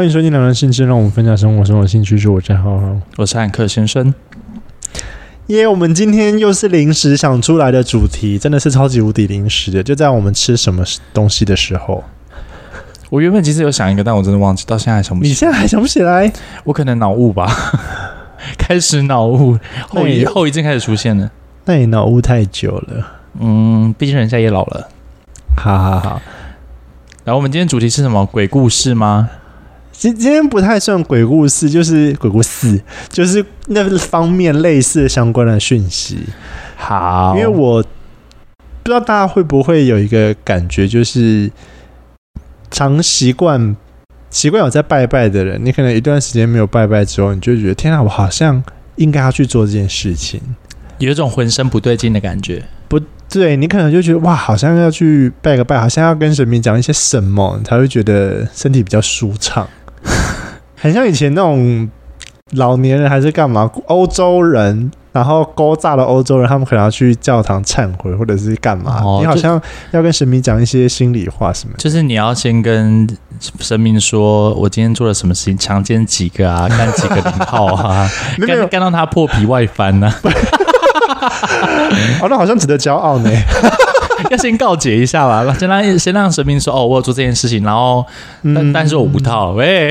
欢迎收听《两人兴趣》，让我们分享生活生活兴趣。是我在浩浩，我是汉克先生。耶、yeah，我们今天又是临时想出来的主题，真的是超级无敌临时的，就在我们吃什么东西的时候。我原本其实有想一个，但我真的忘记，到现在还想不起来。你现在还想不起来？我可能脑雾吧，开始脑雾，后遗后遗症开始出现了。那你脑雾太久了，嗯，毕竟人家也老了。好好好，然后我们今天主题是什么？鬼故事吗？今今天不太算鬼故事，就是鬼故事，就是那方面类似相关的讯息。好，因为我不知道大家会不会有一个感觉，就是常习惯习惯有在拜拜的人，你可能一段时间没有拜拜之后，你就觉得天啊，我好像应该要去做这件事情，有一种浑身不对劲的感觉。不对，你可能就觉得哇，好像要去拜个拜，好像要跟神明讲一些什么，你才会觉得身体比较舒畅。很像以前那种老年人还是干嘛？欧洲人，然后勾诈了欧洲人，他们可能要去教堂忏悔，或者是干嘛？哦、你好像要跟神明讲一些心里话，什么？就是你要先跟神明说，我今天做了什么事情，强奸几个啊，干几个零号啊，干干到他破皮外翻呢、啊？哦，那好像值得骄傲呢。要先告解一下吧，先让先让神明说哦，我有做这件事情，然后但、嗯、但是我无套，喂，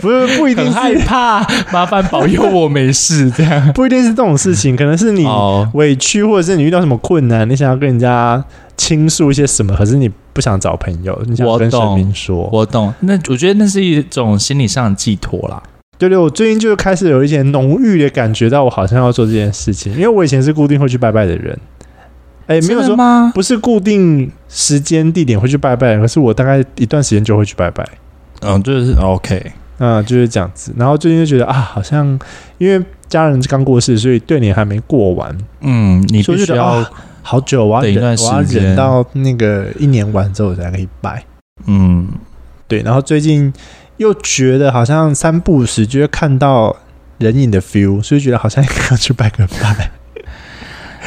不是不一定是害怕，麻烦保佑我没事，这样。不一定是这种事情，可能是你委屈，或者是你遇到什么困难，你想要跟人家倾诉一些什么，可是你不想找朋友，你想跟神明说，我懂，我懂，那我觉得那是一种心理上的寄托啦。对对，我最近就开始有一些浓郁的感觉到，我好像要做这件事情，因为我以前是固定会去拜拜的人。哎，没有说吗？不是固定时间地点会去拜拜，可是我大概一段时间就会去拜拜。嗯，就是 OK，嗯，就是这样子。然后最近就觉得啊，好像因为家人刚过世，所以对年还没过完。嗯，你必须要、啊、好久啊，等一段时间，忍到那个一年完之后才可以拜。嗯，对。然后最近又觉得好像三不五时就会看到人影的 feel，所以觉得好像应该要去拜个拜。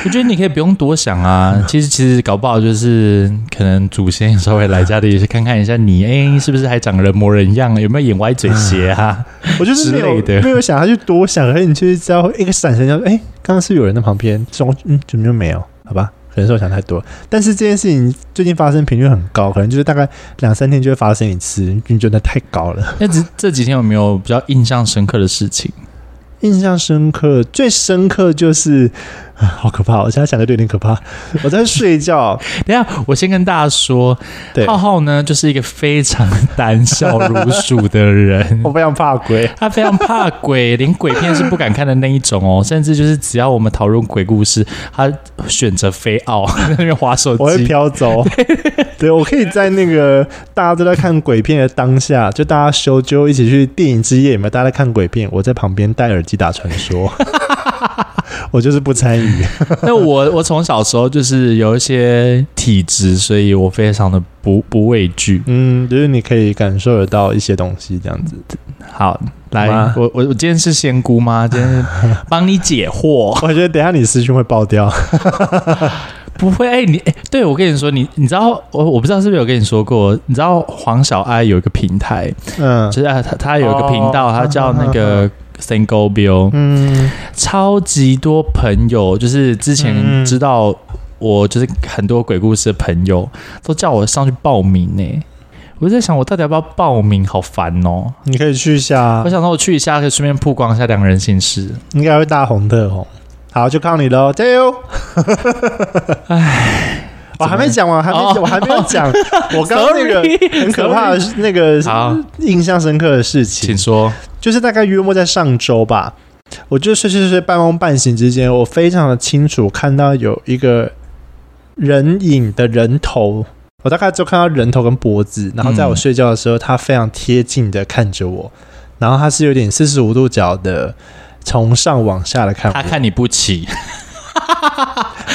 我觉得你可以不用多想啊，其实其实搞不好就是可能祖先稍微来家里也是看看一下你，哎、欸，是不是还长人模人样，有没有眼歪嘴斜啊？我就是没有没有想他去多想，而你就是知道一个闪神，就哎，刚刚是有人在旁边，说嗯，怎么就没有？好吧，可能是我想太多。但是这件事情最近发生频率很高，可能就是大概两三天就会发生一次，你觉得太高了。那这这几天有没有比较印象深刻的事情？印象深刻，最深刻就是，好可怕！我现在想的有点可怕。我在睡觉，等下我先跟大家说，浩浩呢就是一个非常胆小如鼠的人，我非常怕鬼，他非常怕鬼，连鬼片是不敢看的那一种哦。甚至就是只要我们讨论鬼故事，他选择飞奥那边划手机，我会飘走。对，我可以在那个大家都在看鬼片的当下，就大家修就一起去电影之夜，有没有？大家在看鬼片，我在旁边戴耳机。打传说，我就是不参与。那我我从小时候就是有一些体质，所以我非常的不不畏惧。嗯，就是你可以感受得到一些东西，这样子。好，来，我我我今天是仙姑吗？今天帮你解惑。我觉得等一下你私讯会爆掉。不会，哎、欸，你哎、欸，对我跟你说，你你知道我我不知道是不是有跟你说过，你知道黄小爱有一个平台，嗯，就是他他有一个频道，他、哦、叫那个。Single Bill，嗯，超级多朋友，就是之前知道我就是很多鬼故事的朋友，都叫我上去报名呢。我就在想，我到底要不要报名？好烦哦！你可以去一下，我想说我去一下，可以顺便曝光一下两人姓氏，应该会大红特红。好，就靠你喽，加油！哎。我还没讲完，还没，oh, 我还没有讲。Oh, 我刚刚那个很可怕的那个印象深刻的事情，请说。就是大概约莫在上周吧，我就睡睡睡，半梦半醒之间，我非常的清楚看到有一个人影的人头，我大概就看到人头跟脖子，然后在我睡觉的时候，他非常贴近的看着我，然后他是有点四十五度角的从上往下的看我，他看你不起。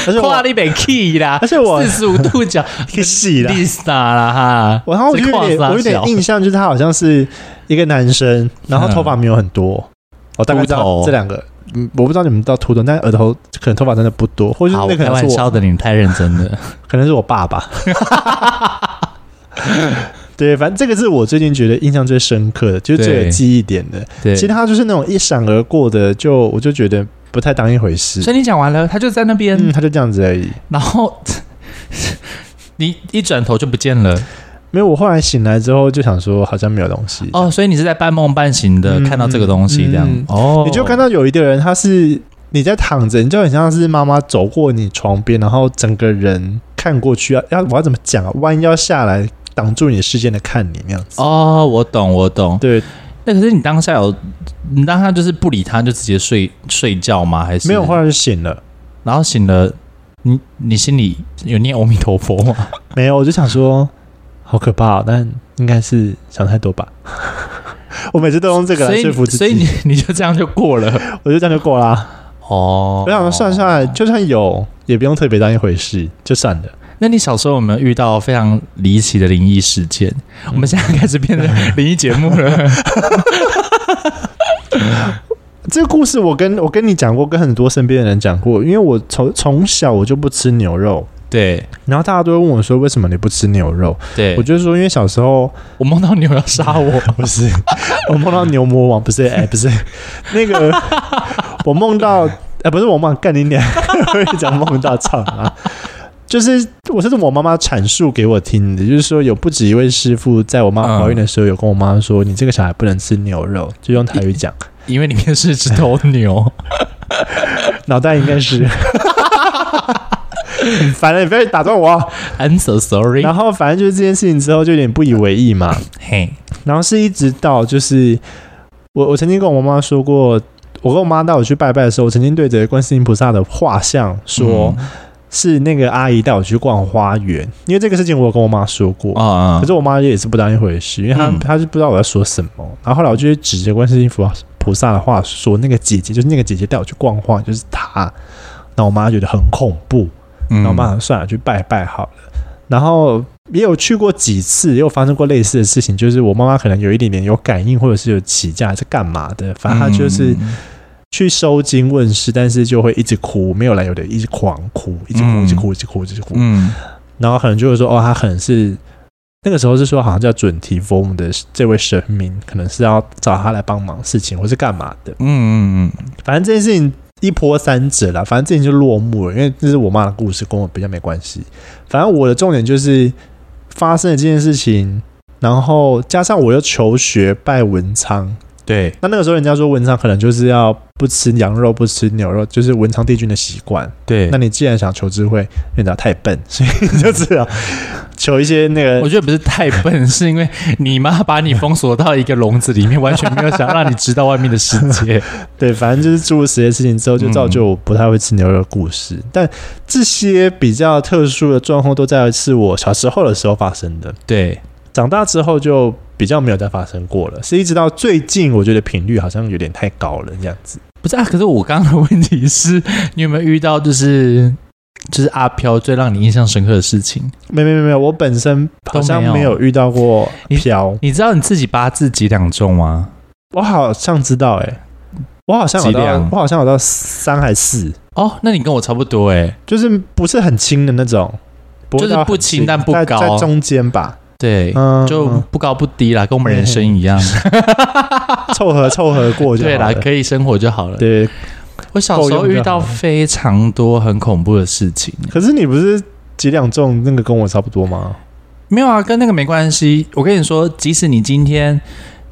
而且我你被 key 啦，而且我四十五度角可以了，丽莎啦哈。我然后我有点我有点印象，就是他好像是一个男生，然后头发没有很多。我大概知道这两个，嗯，我不知道你们知道秃头，但是额头可能头发真的不多，或者是那可能是我。开玩笑的，你太认真了，可能是我爸爸。对，反正这个是我最近觉得印象最深刻的，就是最有记忆点的。对，其他就是那种一闪而过的，就我就觉得不太当一回事。所以你讲完了，他就在那边，嗯，他就这样子而已。然后 你一转头就不见了。没有，我后来醒来之后就想说，好像没有东西。哦，所以你是在半梦半醒的、嗯、看到这个东西，这样、嗯、哦，你就看到有一个人，他是你在躺着，你就很像是妈妈走过你床边，然后整个人看过去，要要我要怎么讲啊？弯腰下来挡住你视线的看你那样子。哦，我懂，我懂。对，那可是你当下有，你当下就是不理他，就直接睡睡觉吗？还是没有？后来就醒了，然后醒了，你你心里有念阿弥陀佛吗？没有，我就想说。好可怕，但应该是想太多吧。我每次都用这个来说服自己，所以你你就这样就过了，我就这样就过啦。哦，我想算算就算有，也不用特别当一回事，就算了。那你小时候有没有遇到非常离奇的灵异事件？嗯、我们现在开始变成 灵异节目了。这个故事我跟我跟你讲过，跟很多身边的人讲过，因为我从从小我就不吃牛肉。对，然后大家都会问我说：“为什么你不吃牛肉？”对，我就说：“因为小时候我梦到牛要杀我，不是我梦到牛魔王，不是哎，不是那个我梦到哎，不是我梦干你娘，我讲梦到操啊，就是我这是我妈妈阐述给我听的，就是说有不止一位师傅在我妈怀孕的时候有跟我妈说，你这个小孩不能吃牛肉，就用台语讲，因为里面是只头牛，脑袋应该是。”反正你不要打断我，I'm so sorry。然后反正就是这件事情之后就有点不以为意嘛。嘿，然后是一直到就是我我曾经跟我妈妈说过，我跟我妈带我去拜拜的时候，我曾经对着观世音菩萨的画像说，是那个阿姨带我去逛花园，因为这个事情我有跟我妈说过啊。可是我妈也是不当一回事，因为她她是不知道我在说什么。然后后来我就指着观世音菩萨菩萨的话说，那个姐姐就是那个姐姐带我去逛花，就是她。那我妈觉得很恐怖。然后妈妈算了，去拜拜好了。然后也有去过几次，也有发生过类似的事情，就是我妈妈可能有一点点有感应，或者是有起驾还是干嘛的，反正她就是去收金问世，但是就会一直哭，没有来由的一直狂哭，一直哭，一直哭，一直哭，一直哭。嗯。然后可能就会说，哦，他可能是那个时候是说，好像叫准提佛母的这位神明，可能是要找他来帮忙事情，或是干嘛的。嗯嗯嗯。反正这件事情。一波三折啦，反正这件就落幕了，因为这是我妈的故事，跟我比较没关系。反正我的重点就是发生了这件事情，然后加上我又求学拜文昌。对，那那个时候人家说文昌可能就是要不吃羊肉，不吃牛肉，就是文昌帝君的习惯。对，那你既然想求智慧，你不要太笨，所以你就只有 求一些那个。我觉得不是太笨，是因为你妈把你封锁到一个笼子里面，完全没有想让你知道外面的世界。对，反正就是诸如此类事情之后，就造就我不太会吃牛肉的故事。嗯、但这些比较特殊的状况都在是我小时候的时候发生的。对，长大之后就。比较没有再发生过了，是一直到最近，我觉得频率好像有点太高了，这样子。不是啊，可是我刚刚的问题是你有没有遇到就是就是阿飘最让你印象深刻的事情？没没没没有，我本身好像没有遇到过飘。你，知道你自己八字几两重吗？我好像知道、欸，哎，我好像有到，我好像有到三还是四？哦，那你跟我差不多、欸，哎，就是不是很轻的那种，就是不轻但不高，在，在中间吧。对，就不高不低啦，跟我们人生一样，凑合凑合过就好了。对啦，可以生活就好了。对，我小时候遇到非常多很恐怖的事情。可是你不是几两重那个跟我差不多吗？没有啊，跟那个没关系。我跟你说，即使你今天，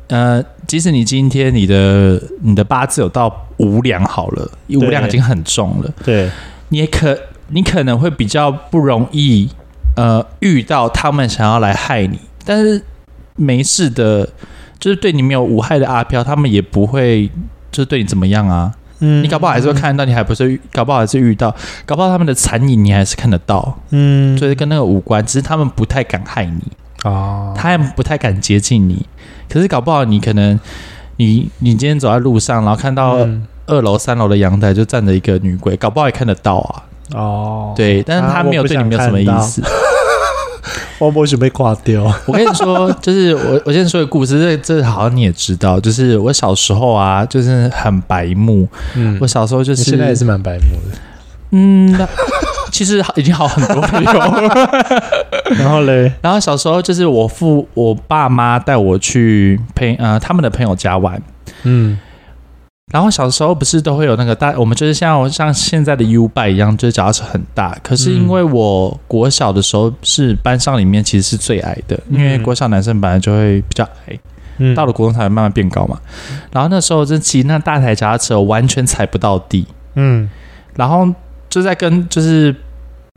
呃，即使你今天你的你的八字有到五两好了，五两已经很重了。对，你也可你可能会比较不容易。呃，遇到他们想要来害你，但是没事的，就是对你没有无害的阿飘，他们也不会就是对你怎么样啊。嗯，你搞不好还是会看到，你还不是搞不好还是遇到，搞不好他们的残影你还是看得到。嗯，所以跟那个无关，只是他们不太敢害你哦，他们不太敢接近你。可是搞不好你可能你你今天走在路上，然后看到二楼三楼的阳台就站着一个女鬼，搞不好也看得到啊。哦，对，但是他没有对你没有什么意思。我不许被挂掉。我跟你说，就是我我先说个故事，这这好像你也知道，就是我小时候啊，就是很白目。嗯，我小时候就是现在也是蛮白目的。嗯，其实已经好很多了。然后嘞，然后小时候就是我父我爸妈带我去朋呃他们的朋友家玩，嗯。然后小时候不是都会有那个大，我们就是像像现在的 U bike 一样，就是脚踏车很大。可是因为我国小的时候是班上里面其实是最矮的，因为国小男生本来就会比较矮，嗯，到了国中才会慢慢变高嘛。然后那时候就骑那大台脚踏车，完全踩不到地，嗯，然后就在跟就是。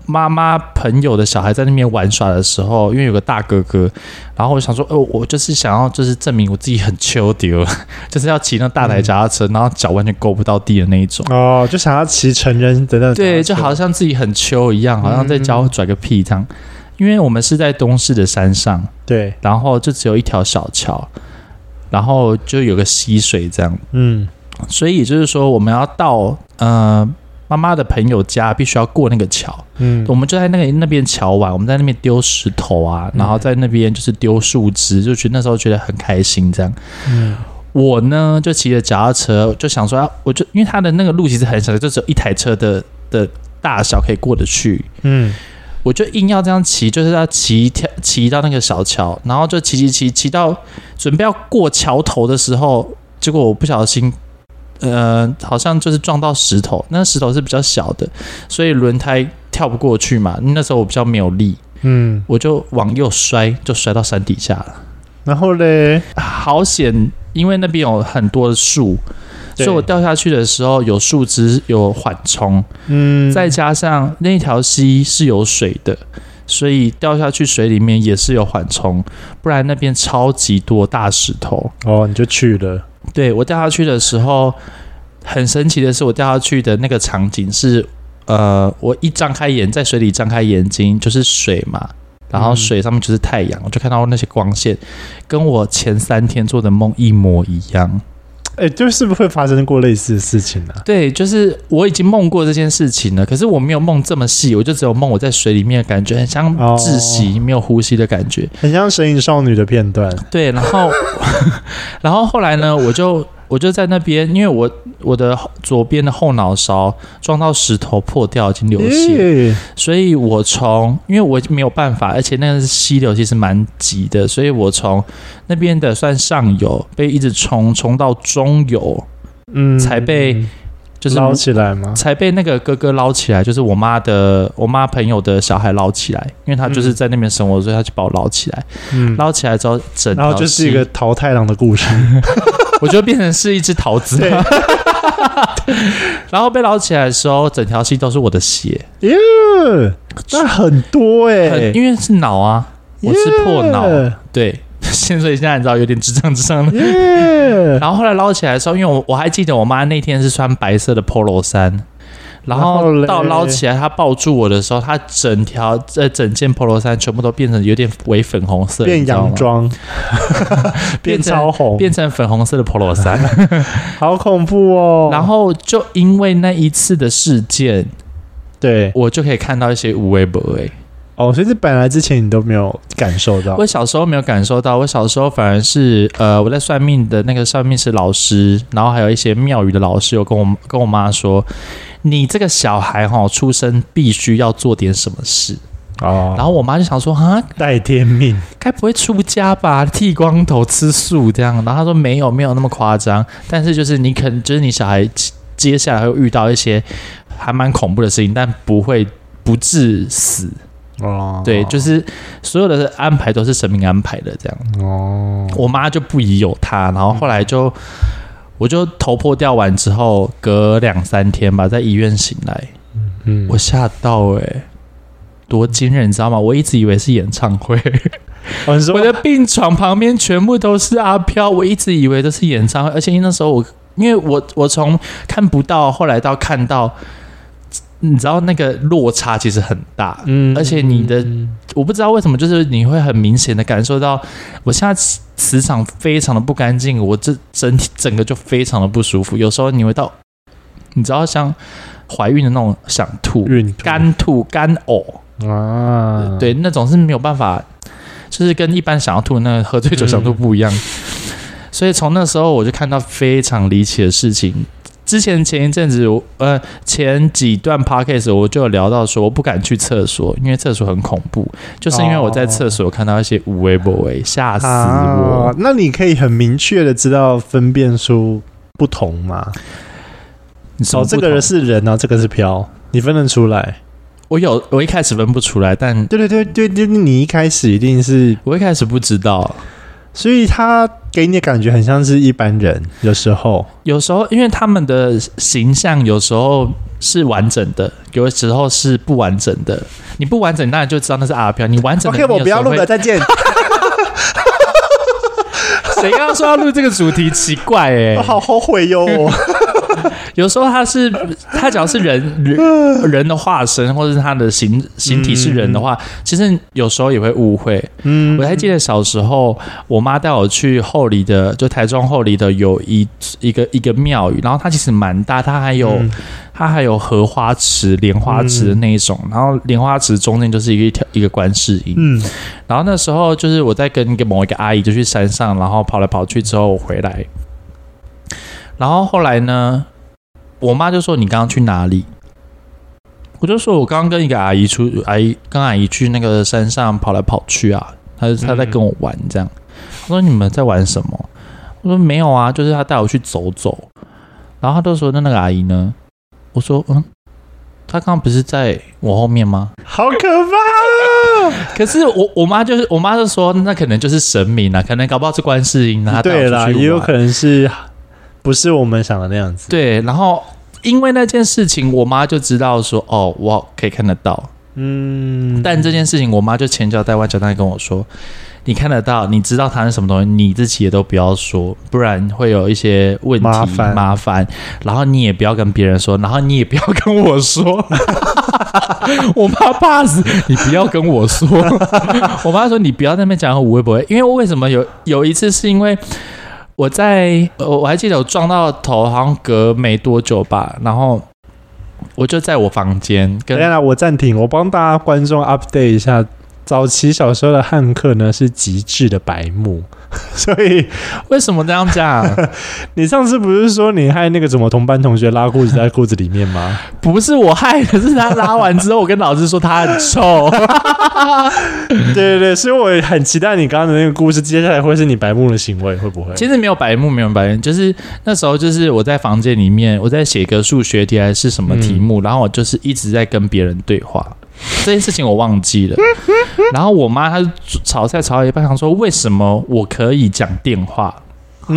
妈妈朋友的小孩在那边玩耍的时候，因为有个大哥哥，然后我想说，哦，我就是想要，就是证明我自己很丘丢，就是要骑那大台脚踏车，然后脚完全够不到地的那一种。哦，就想要骑成人的那种。对，就好像自己很秋一样，好像在教拽个屁这样。因为我们是在东势的山上，对，然后就只有一条小桥，然后就有个溪水这样。嗯，所以也就是说，我们要到，呃。妈妈的朋友家必须要过那个桥，嗯，我们就在那个那边桥玩，我们在那边丢石头啊，然后在那边就是丢树枝，就觉得那时候觉得很开心这样。嗯，我呢就骑着脚踏车，就想说，我就因为它的那个路其实很小，就只有一台车的的大小可以过得去，嗯，我就硬要这样骑，就是要骑跳骑到那个小桥，然后就骑骑骑骑到准备要过桥头的时候，结果我不小心。呃，好像就是撞到石头，那石头是比较小的，所以轮胎跳不过去嘛。那时候我比较没有力，嗯，我就往右摔，就摔到山底下了。然后嘞，好险，因为那边有很多的树，所以我掉下去的时候有树枝有缓冲，嗯，再加上那条溪是有水的，所以掉下去水里面也是有缓冲，不然那边超级多大石头。哦，你就去了。对，我掉下去的时候，很神奇的是，我掉下去的那个场景是，呃，我一张开眼，在水里张开眼睛就是水嘛，然后水上面就是太阳，我就看到那些光线，跟我前三天做的梦一模一样。哎，就是不是会发生过类似的事情呢？对，就是我已经梦过这件事情了，可是我没有梦这么细，我就只有梦我在水里面的感觉，很像窒息、没有呼吸的感觉，很像《神隐少女》的片段。对，然后，然后后来呢，我就。我就在那边，因为我我的左边的后脑勺撞到石头破掉，已经流血，所以我从因为我没有办法，而且那个溪流其实蛮急的，所以我从那边的算上游被一直冲冲到中游，嗯，才被就是捞起来吗？才被那个哥哥捞起来，就是我妈的我妈朋友的小孩捞起来，因为他就是在那边生活，所以他就把我捞起来，嗯，捞起来之后整，然后就是一个淘太郎的故事。我就变成是一只桃子，然后被捞起来的时候，整条溪都是我的血，耶，那很多哎、欸，因为是脑啊，我是破脑，对，现所以现在你知道有点智障智障的，然后后来捞起来的时候，因为我我还记得我妈那天是穿白色的 Polo 衫。然后到捞起来，他抱住我的时候，他整条呃整件 Polo 衫全部都变成有点微粉红色，变洋装，变超红，变成粉红色的 Polo 衫，好恐怖哦！然后就因为那一次的事件，对。我就可以看到一些无微不微。哦，所以这本来之前你都没有感受到，我小时候没有感受到，我小时候反而是呃，我在算命的那个算命师老师，然后还有一些庙宇的老师有跟我跟我妈说。你这个小孩哈，出生必须要做点什么事哦。然后我妈就想说啊，带天命，该不会出家吧？剃光头吃素这样。然后她说没有，没有那么夸张。但是就是你可能就是你小孩接下来会遇到一些还蛮恐怖的事情，但不会不致死哦。对，就是所有的安排都是神明安排的这样哦。我妈就不疑有他，然后后来就。我就头破掉完之后，隔两三天吧，在医院醒来，嗯，我吓到哎、欸，多惊人，你知道吗？我一直以为是演唱会，我的病床旁边全部都是阿飘，我一直以为都是演唱会，而且那时候我，因为我我从看不到，后来到看到。你知道那个落差其实很大，嗯，而且你的我不知道为什么，就是你会很明显的感受到，我现在磁场非常的不干净，我这整体整个就非常的不舒服。有时候你会到，你知道像怀孕的那种想吐、干吐、干呕啊，对，那种是没有办法，就是跟一般想要吐的那个喝醉酒想吐不一样。所以从那时候我就看到非常离奇的事情。之前前一阵子，呃，前几段 podcast 我就有聊到说，我不敢去厕所，因为厕所很恐怖，就是因为我在厕所看到一些无微不微，吓死我。啊，那你可以很明确的知道分辨出不同吗？哦，这个人是人啊，这个是飘，你分得出来？我有，我一开始分不出来，但对对对对对，你一开始一定是，我一开始不知道。所以他给你的感觉很像是一般人，有时候，有时候，因为他们的形象有时候是完整的，有的时候是不完整的。你不完整，当然就知道那是阿飘。你完整的，OK，我不要录了，再见。谁刚刚说要录这个主题？奇怪哎、欸，我 好后悔哟。有时候他是他只要是人人 人的化身，或者是他的形形体是人的话，嗯、其实有时候也会误会。嗯，我还记得小时候，我妈带我去后里的，就台中后里的有一一个一个庙宇，然后它其实蛮大，它还有、嗯、它还有荷花池、莲花池的那一种，然后莲花池中间就是一个一条一个观世音。嗯，然后那时候就是我在跟一个某一个阿姨就去山上，然后跑来跑去之后我回来，然后后来呢？我妈就说：“你刚刚去哪里？”我就说：“我刚刚跟一个阿姨出，阿姨跟阿姨去那个山上跑来跑去啊。”她她在跟我玩这样。我说：“你们在玩什么？”我说：“没有啊，就是她带我去走走。”然后她就说：“那那个阿姨呢？”我说：“嗯，她刚刚不是在我后面吗？”好可怕！可是我我妈就是我妈就说：“那可能就是神明啊，可能搞不好是观世音啊。”对啦，也有可能是。不是我们想的那样子。对，然后因为那件事情，我妈就知道说，哦，我可以看得到。嗯，但这件事情，我妈就千交代万交代跟我说，你看得到，你知道它是什么东西，你自己也都不要说，不然会有一些问题麻烦。麻烦，然后你也不要跟别人说，然后你也不要跟我说。我妈怕死，你不要跟我说。我妈说，你不要在那边讲，我会不会？因为为什么有有一次是因为。我在，我我还记得我撞到头，好像隔没多久吧，然后我就在我房间。跟等下，我暂停，我帮大家观众 update 一下。早期小时候的汉克呢，是极致的白目，所以为什么这样讲？你上次不是说你害那个什么同班同学拉裤子在裤子里面吗？不是我害的，是他拉完之后，我跟老师说他很臭。对对对，所以我很期待你刚刚的那个故事，接下来会是你白目的行为，会不会？其实没有白目，没有白目，就是那时候就是我在房间里面，我在写个数学题还是什么题目，嗯、然后我就是一直在跟别人对话。这件事情我忘记了，然后我妈她就炒菜炒到一半，想说为什么我可以讲电话？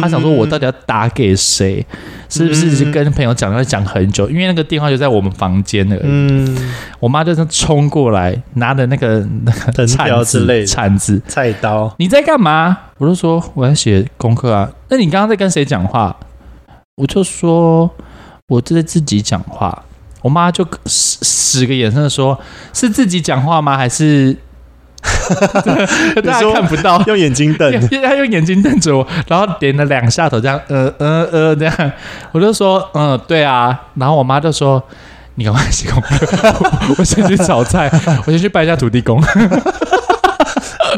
她想说我到底要打给谁？是不是跟朋友讲要讲很久？因为那个电话就在我们房间而已。嗯，我妈就是冲过来，拿着那个那个铲子之类铲子菜刀，你在干嘛？我就说我在写功课啊。那你刚刚在跟谁讲话？我就说我在自己讲话。我妈就使使个眼色说：“是自己讲话吗？还是 大家看不到？用眼睛瞪，他用眼睛瞪着我，然后点了两下头，这样，呃呃呃，这样。我就说，嗯，对啊。然后我妈就说：‘你赶快写功课，我先去炒菜，我先去拜一下土地公。’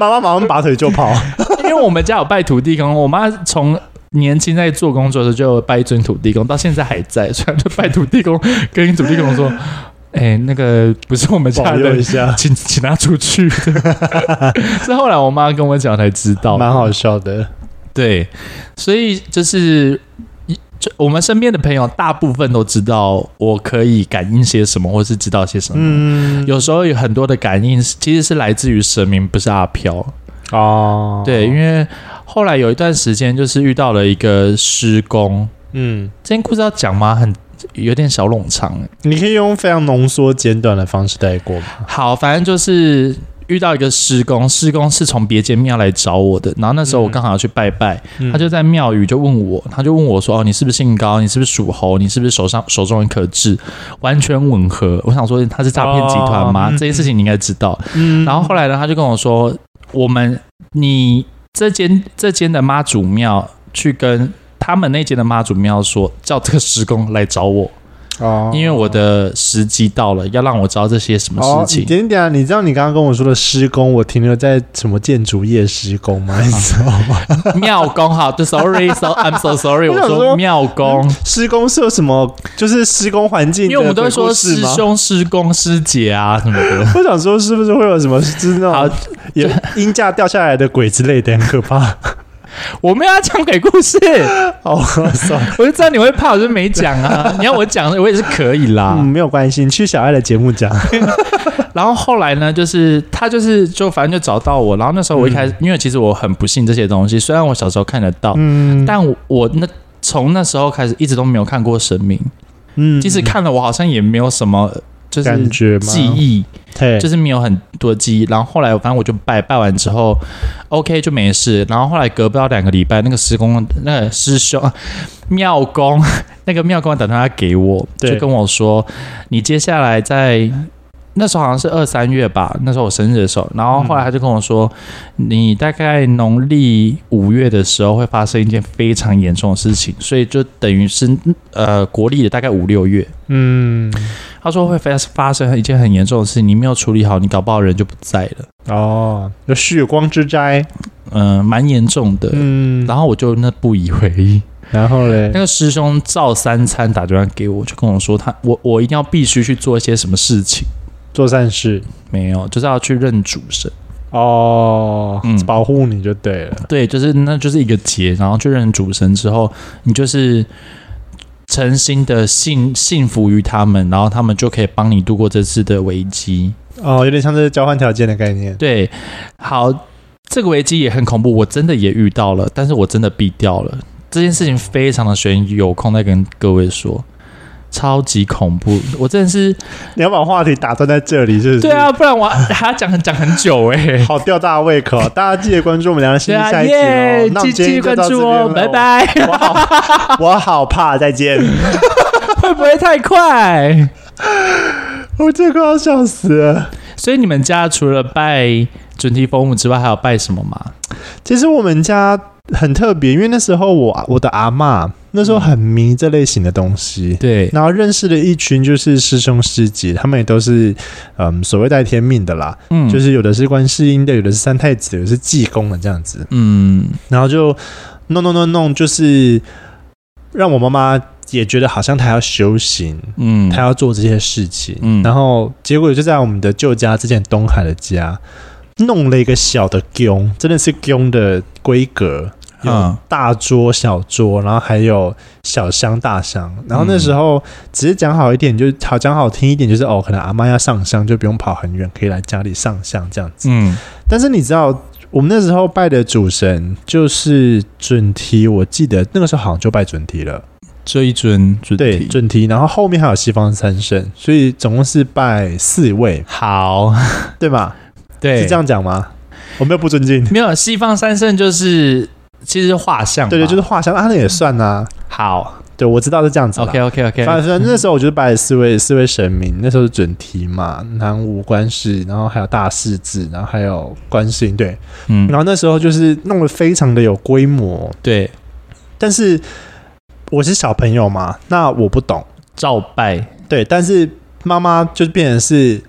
妈妈马上拔腿就跑，因为我们家有拜土地公。我妈从。年轻在做工作的时候就拜一尊土地公，到现在还在，所以就拜土地公，跟土地公说：“ 哎、欸，那个不是我们家的，一下请请他出去。”是后来我妈跟我讲才知道，蛮好笑的。对，所以就是就我们身边的朋友大部分都知道我可以感应些什么，或是知道些什么。嗯，有时候有很多的感应其实是来自于神明，不是阿飘哦。对，因为。后来有一段时间，就是遇到了一个施工。嗯，这件故事要讲吗？很有点小冗长，你可以用非常浓缩简短的方式带过吗？好，反正就是遇到一个施工，施工是从别间庙来找我的。然后那时候我刚好要去拜拜，嗯、他就在庙宇就问我，他就问我说：“哦，你是不是姓高？你是不是属猴？你是不是手上手中有一颗痣？完全吻合。”我想说他是诈骗集团吗？哦、这件事情你应该知道。嗯，然后后来呢，他就跟我说：“我们你。”这间这间的妈祖庙去跟他们那间的妈祖庙说，叫这个师公来找我。哦，因为我的时机到了，要让我知道这些什么事情。点点点，你知道你刚刚跟我说的施工，我停留在什么建筑业施工吗？你知道吗？庙工，好就，sorry，so I'm so sorry。我说庙工，施工是有什么？就是施工环境，因为我们都会说师兄、师公、师姐啊什么的。我想说，是不是会有什么就是那种有鹰架掉下来的鬼之类的，很可怕。我们要讲鬼故事 哦，我就知道你会怕，我就没讲啊。你要我讲，我也是可以啦，嗯，没有关系，你去小爱的节目讲。然后后来呢，就是他就是就反正就找到我，然后那时候我一开始，嗯、因为其实我很不信这些东西，虽然我小时候看得到，嗯，但我，我那从那时候开始一直都没有看过神明，嗯，即使看了，我好像也没有什么。就是记忆，对，就是没有很多记忆。然后后来，反正我就拜拜完之后，OK 就没事。然后后来隔不到两个礼拜，那个师公、那个师兄、庙公，那个庙公打电话给我，就跟我说：“你接下来在。”那时候好像是二三月吧，那时候我生日的时候，然后后来他就跟我说，嗯、你大概农历五月的时候会发生一件非常严重的事情，所以就等于是呃国历的大概五六月，嗯，他说会发发生一件很严重的事情，你没有处理好，你搞不好人就不在了。哦，有血光之灾，嗯、呃，蛮严重的，嗯，然后我就那不以为意，然后嘞，那个师兄照三餐打电话给我，就跟我说他我我一定要必须去做一些什么事情。做善事。没有，就是要去认主神。哦，嗯，保护你就对了，对，就是那就是一个结，然后去认主神之后，你就是诚心的信信服于他们，然后他们就可以帮你度过这次的危机。哦，有点像这个交换条件的概念。对，好，这个危机也很恐怖，我真的也遇到了，但是我真的避掉了。这件事情，非常的悬，有空再跟各位说。超级恐怖！我真的是，你要把话题打断在这里，是不是？对啊，不然我还要讲很讲很久哎、欸。好吊大家胃口，大家记得关注我们两个新下一集哦。那我们今天就到这边，拜拜。我好，我好怕，再见。会不会太快？我这个要笑死了。所以你们家除了拜准提佛母之外，还有拜什么吗？其实我们家很特别，因为那时候我我的阿嬷。那时候很迷这类型的东西，对，然后认识了一群就是师兄师姐，他们也都是嗯所谓带天命的啦，嗯，就是有的是观世音的，有的是三太子，有的是济公的这样子，嗯，然后就弄弄弄弄，就是让我妈妈也觉得好像她要修行，嗯，她要做这些事情，嗯，然后结果就在我们的旧家之前东海的家弄了一个小的宫，真的是宫的规格。有大桌、小桌，然后还有小香、大香。然后那时候只是讲好一点，就好讲好听一点，就是哦，可能阿妈要上香，就不用跑很远，可以来家里上香这样子。嗯。但是你知道，我们那时候拜的主神就是准提，我记得那个时候好像就拜准提了，这一尊准提，对，准提。然后后面还有西方三圣，所以总共是拜四位。好，对吧？对，是这样讲吗？我没有不尊敬。没有，西方三圣就是。其实是画像，对对，就是画像啊，那也算呐、啊。好，对我知道是这样子。OK OK OK。反正那时候我就是拜四位四位神明，那时候是准提嘛，南无观世，然后还有大势至，然后还有观世音，对，嗯，然后那时候就是弄得非常的有规模，对。但是我是小朋友嘛，那我不懂照拜，对。但是妈妈就变成是，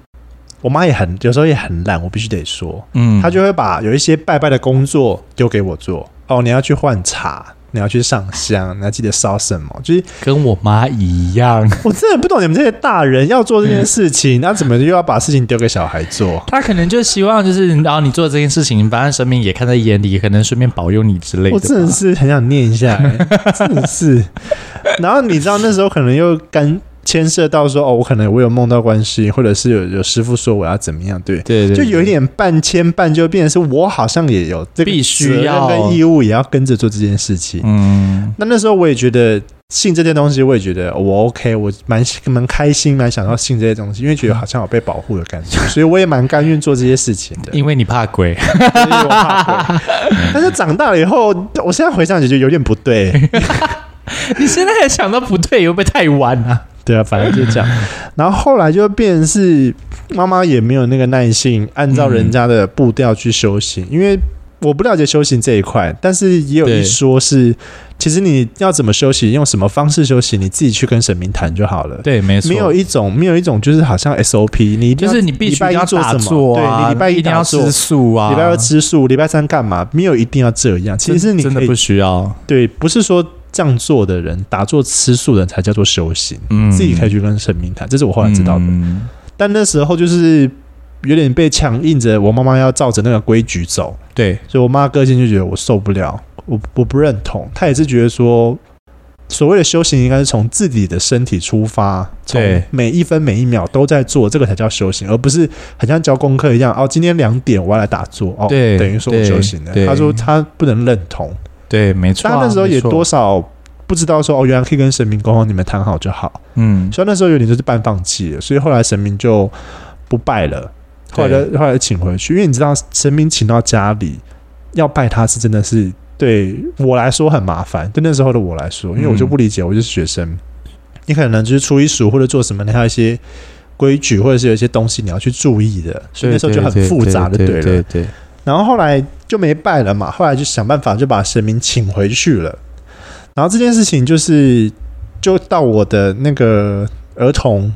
我妈也很有时候也很懒，我必须得说，嗯，她就会把有一些拜拜的工作丢给我做。哦，你要去换茶，你要去上香，你要记得烧什么，就是跟我妈一样。我真的不懂你们这些大人要做这件事情，那怎么又要把事情丢给小孩做？他可能就希望就是，然后你做这件事情，反正神明也看在眼里，可能顺便保佑你之类的。我真的是很想念一下，真的是。然后你知道那时候可能又跟。牵涉到说哦，我可能我有梦到观世音，或者是有有师傅说我要怎么样，对对，就有一点半牵半，就变成是我好像也有这个必须要跟义务，也要跟着做这件事情。嗯，那那时候我也觉得信这些东西，我也觉得我 OK，我蛮蛮开心，蛮想要信这些东西，因为觉得好像有被保护的感觉，所以我也蛮甘愿做这些事情的。因为你怕鬼，因为我怕鬼。但是长大了以后，我现在回想起就有点不对。你现在还想到不对，会不会太晚了？对啊，反正就这样。然后后来就变成是妈妈也没有那个耐性，按照人家的步调去修行。因为我不了解修行这一块，但是也有一说是，其实你要怎么修行，用什么方式修行，你自己去跟神明谈就好了。对，没错，没有一种，没有一种就是好像 SOP，你一定要就是你必须要做什么？对，你礼拜一一定要吃素啊，礼拜二吃素，礼拜三干嘛？没有一定要这样。其实你真的不需要。对，不是说这样做的人打坐吃素的人才叫做修行。嗯，自己可以去跟神明谈，这是我后来知道的。嗯，但那时候就是。有点被强硬着，我妈妈要照着那个规矩走，对，所以我妈个性就觉得我受不了，我我不认同。她也是觉得说，所谓的修行应该是从自己的身体出发，从每一分每一秒都在做，这个才叫修行，而不是很像教功课一样。哦，今天两点我要来打坐，哦，对，等于说我修行了。她说她不能认同，对，没错。但那时候也多少不知道说，哦，原来可以跟神明沟通，你们谈好就好。嗯，所以那时候有点就是半放弃了，所以后来神明就不拜了。后来，后来请回去，因为你知道，神明请到家里要拜他是真的是对我来说很麻烦。对那时候的我来说，因为我就不理解，我就是学生，你可能就是初一十五或者做什么，你还有一些规矩，或者是有一些东西你要去注意的，所以那时候就很复杂的，对了。对对。然后后来就没拜了嘛，后来就想办法就把神明请回去了。然后这件事情就是，就到我的那个儿童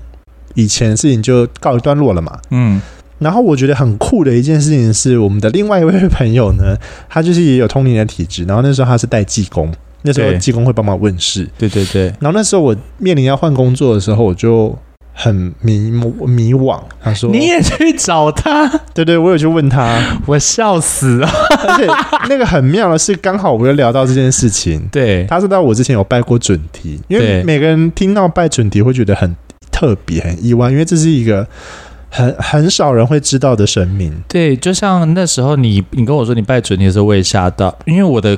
以前的事情就告一段落了嘛。嗯。然后我觉得很酷的一件事情是，我们的另外一位朋友呢，他就是也有通灵的体质。然后那时候他是带济公，那时候济公会帮忙问事。对对对。然后那时候我面临要换工作的时候，我就很迷迷惘。他说：“你也去找他？”对对，我有去问他，我笑死了。而且那个很妙的是，刚好我又聊到这件事情。对，他知道我之前有拜过准提，因为每个人听到拜准提会觉得很特别、很意外，因为这是一个。很很少人会知道的神明，对，就像那时候你你跟我说你拜准提的时候，我也吓到，因为我的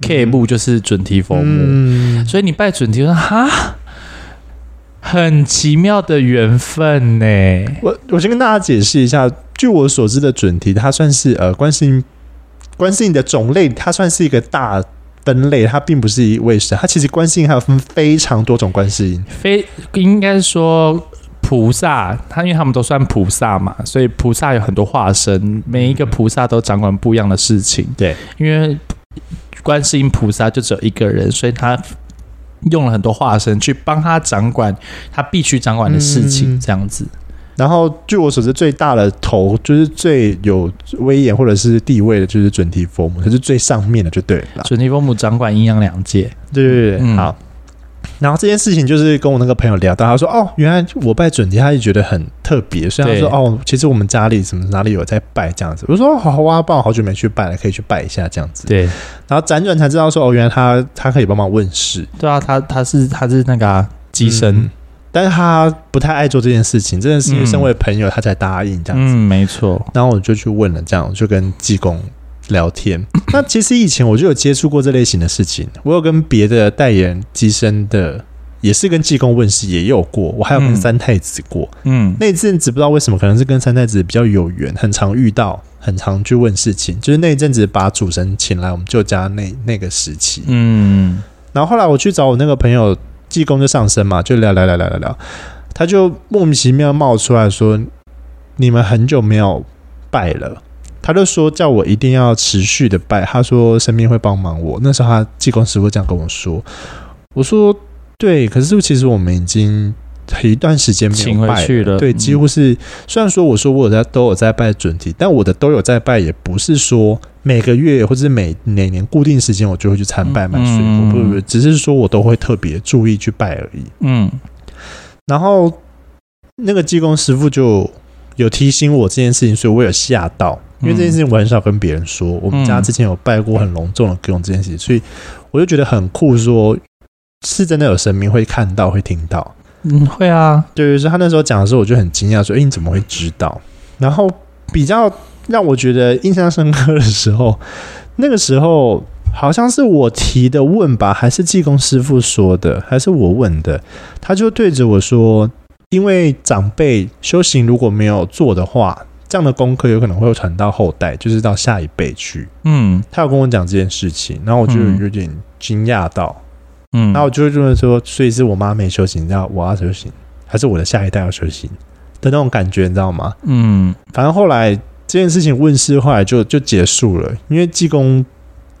K 墓就是准提佛墓，嗯、所以你拜准提说哈，很奇妙的缘分呢。我我先跟大家解释一下，据我所知的准题，它算是呃观世音观世音的种类，它算是一个大分类，它并不是一位神，它其实观世音还有分非常多种观世音，非应该说。菩萨，他因为他们都算菩萨嘛，所以菩萨有很多化身，每一个菩萨都掌管不一样的事情。对，因为观世音菩萨就只有一个人，所以他用了很多化身去帮他掌管他必须掌管的事情，这样子。嗯、然后，据我所知，最大的头就是最有威严或者是地位的，就是准提佛母，他是最上面的，就对了。准提佛母掌管阴阳两界。对对对，嗯、好。然后这件事情就是跟我那个朋友聊到，他说：“哦，原来我拜准提，他就觉得很特别。所以他说：‘哦，其实我们家里什么哪里有在拜这样子。’我说：‘好好啊，不然我好久没去拜了，可以去拜一下这样子。’对。然后辗转才知道说：‘哦，原来他他可以帮忙问事。’对啊，他他是他是那个乩身，嗯，但是他不太爱做这件事情。真的是因为身为朋友，他才答应这样子。嗯，没错。然后我就去问了，这样就跟济公。”聊天，那其实以前我就有接触过这类型的事情，我有跟别的代言机身的，也是跟济公问世也有过，我还有跟三太子过，嗯，那阵子不知道为什么，可能是跟三太子比较有缘，很常遇到，很常去问事情，就是那一阵子把主神请来我们舅家那那个时期，嗯，然后后来我去找我那个朋友济公就上身嘛，就聊聊聊聊聊聊，他就莫名其妙冒出来说，你们很久没有拜了。他就说叫我一定要持续的拜，他说神明会帮忙我。那时候他济公师傅这样跟我说，我说对，可是其实我们已经一段时间没有拜了，了对，几乎是、嗯、虽然说我说我有在都有在拜准提，但我的都有在拜，也不是说每个月或者是每哪年固定时间我就会去参拜买水果，嗯、不不不，只是说我都会特别注意去拜而已。嗯，然后那个济公师傅就有提醒我这件事情，所以我有吓到。因为这件事情我很少跟别人说，我们家之前有拜过很隆重的供养这件事情，所以我就觉得很酷，说是真的有神明会看到会听到，嗯，会啊，对，所以他那时候讲的时候，我就很惊讶，说，哎，你怎么会知道？然后比较让我觉得印象深刻的时候，那个时候好像是我提的问吧，还是济公师傅说的，还是我问的？他就对着我说，因为长辈修行如果没有做的话。这样的功课有可能会传到后代，就是到下一辈去。嗯，他有跟我讲这件事情，然后我就有点惊讶到。嗯，然后我就这么说，所以是我妈没修行，你知道我要修行，还是我的下一代要修行的那种感觉，你知道吗？嗯，反正后来济这件事情问世，后来就就结束了，因为济公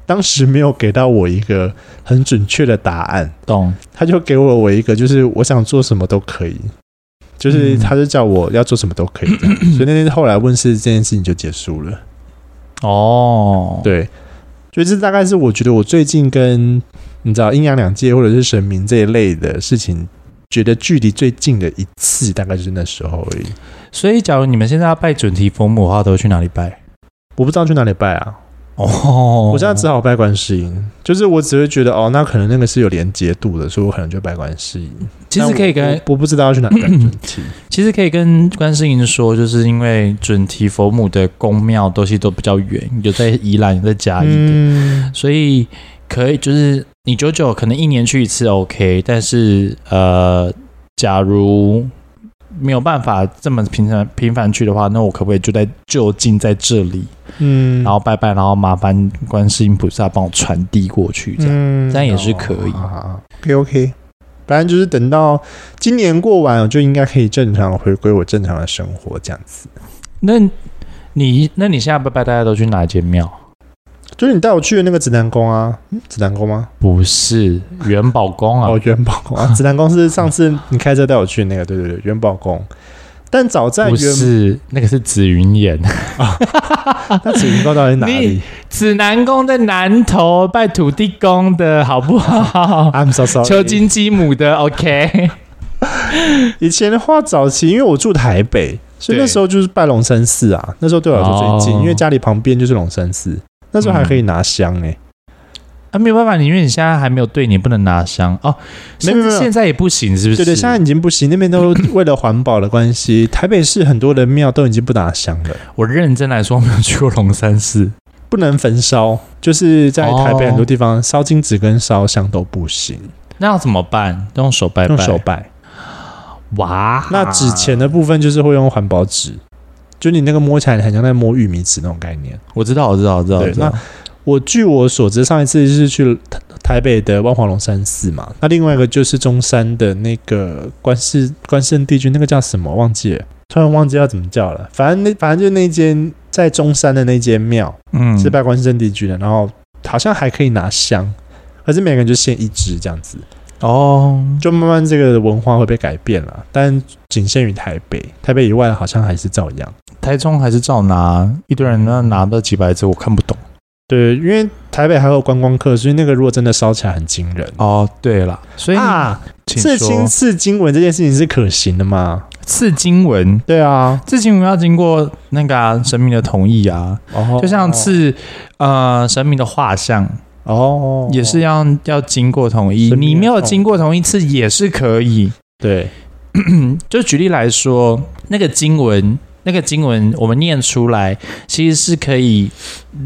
当时没有给到我一个很准确的答案，懂？他就给我我一个，就是我想做什么都可以，就是他就叫我要做什么都可以，嗯、所以那天后来问世这件事情就结束了。哦，对，所以这大概是我觉得我最近跟你知道阴阳两界或者是神明这一类的事情，觉得距离最近的一次，大概就是那时候而已。所以，假如你们现在要拜准提佛母的话，都会去哪里拜？我不知道去哪里拜啊。哦，我现在只好拜观世音。就是我只会觉得，哦，那可能那个是有连结度的，所以我可能就拜观世音。其实可以跟我，我不知道要去哪准提。其实可以跟观世音说，就是因为准提佛母的宫庙东西都比较远，有在宜兰，有在嘉义的，嗯、所以可以就是你九九可能一年去一次 OK，但是呃，假如。没有办法这么频繁频繁去的话，那我可不可以就在就近在这里，嗯，然后拜拜，然后麻烦观世音菩萨帮我传递过去，这样，嗯、这样也是可以。OK，反正就是等到今年过完，我就应该可以正常回归我正常的生活，这样子。那你那你现在拜拜，大家都去哪间庙？就是你带我去的那个指南宫啊，嗯，指南宫吗？不是元宝宫啊，哦，元宝宫啊，指南宫是上次你开车带我去的那个，对对对，元宝宫。但早在不是那个是紫云岩啊，那紫云宫到底在哪里？指南宫在南头拜土地公的好不好？I'm so sorry，求金鸡母的 OK。以前的话，早期因为我住台北，所以那时候就是拜龙山寺啊，那时候对我来说最近，因为家里旁边就是龙山寺。那时候还可以拿香哎、欸嗯，啊没有办法，因为你现在还没有对，你不能拿香哦。没有没有，现在也不行，是不是？对对，现在已经不行。那边都为了环保的关系，台北市很多的庙都已经不拿香了。我认真来说，没有去过龙山寺，不能焚烧，就是在台北很多地方烧金纸跟烧香都不行。那要怎么办？用手拜拜，用手拜。哇，那纸钱的部分就是会用环保纸。就你那个摸起来很像在摸玉米纸那种概念，我知道，我知道，我知道。对，那我据我所知，上一次是去台北的万华龙山寺嘛，那另外一个就是中山的那个关圣关圣帝君，那个叫什么忘记了，突然忘记要怎么叫了。反正那反正就那间在中山的那间庙，嗯，是拜关圣帝君的，然后好像还可以拿香，可是每个人就限一支这样子。哦，就慢慢这个文化会被改变了，但仅限于台北，台北以外好像还是照样。台中还是照拿，一堆人那拿到几百支，我看不懂。对，因为台北还有观光客，所以那个如果真的烧起来很惊人。哦，对了，所以啊，刺青刺经文这件事情是可行的吗？刺经文，对啊，刺经文要经过那个、啊、神明的同意啊。哦，就像刺呃神明的画像。哦，也是要要经过同意，你没有经过同意次也是可以。对，就举例来说，那个经文，那个经文我们念出来，其实是可以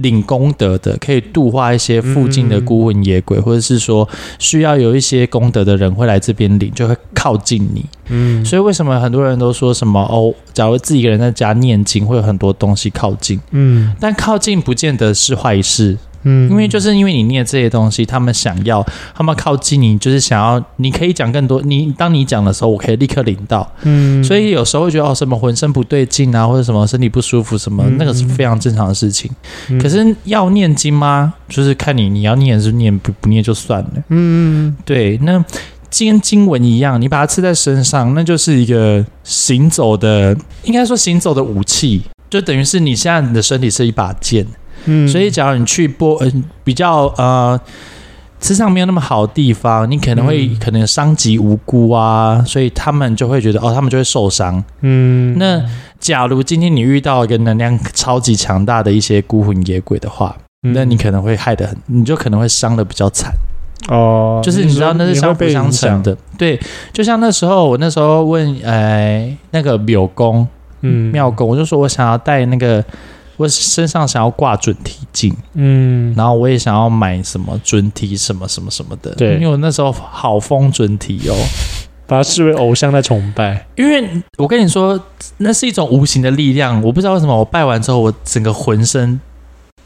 领功德的，可以度化一些附近的孤魂野鬼，嗯、或者是说需要有一些功德的人会来这边领，就会靠近你。嗯，所以为什么很多人都说什么哦，假如自己一个人在家念经，会有很多东西靠近。嗯，但靠近不见得是坏事。嗯，因为就是因为你念这些东西，他们想要，他们靠近你，就是想要，你可以讲更多。你当你讲的时候，我可以立刻领到。嗯，所以有时候会觉得哦，什么浑身不对劲啊，或者什么身体不舒服，什么那个是非常正常的事情。可是要念经吗？就是看你你要念是念，不不念就算了。嗯，对，那经经文一样，你把它刺在身上，那就是一个行走的，应该说行走的武器，就等于是你现在你的身体是一把剑。嗯，所以假如你去波嗯、呃、比较呃磁场没有那么好的地方，你可能会、嗯、可能伤及无辜啊，所以他们就会觉得哦，他们就会受伤。嗯，那假如今天你遇到一个能量超级强大的一些孤魂野鬼的话，嗯、那你可能会害得很，你就可能会伤的比较惨。哦，就是你知道那是相辅相成的，对，就像那时候我那时候问哎那个庙公嗯庙公，我就说我想要带那个。我身上想要挂准提镜，嗯，然后我也想要买什么准提什么什么什么的，对，因为我那时候好疯准提哦，把它视为偶像在崇拜。因为我跟你说，那是一种无形的力量，我不知道为什么我拜完之后，我整个浑身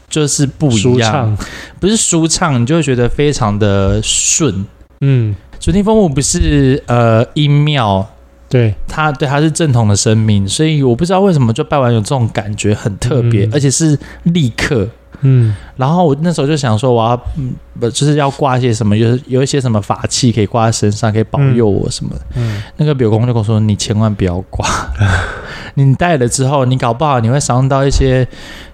就是不一样，不是舒畅，你就会觉得非常的顺。嗯，准提风母不是呃阴庙。对他，对他是正统的生命，所以我不知道为什么就拜完有这种感觉，很特别，嗯、而且是立刻。嗯，然后我那时候就想说，我要嗯，不就是要挂一些什么，有有一些什么法器可以挂在身上，可以保佑我什么的。嗯，那个表公就跟我说，你千万不要挂，你戴了之后，你搞不好你会伤到一些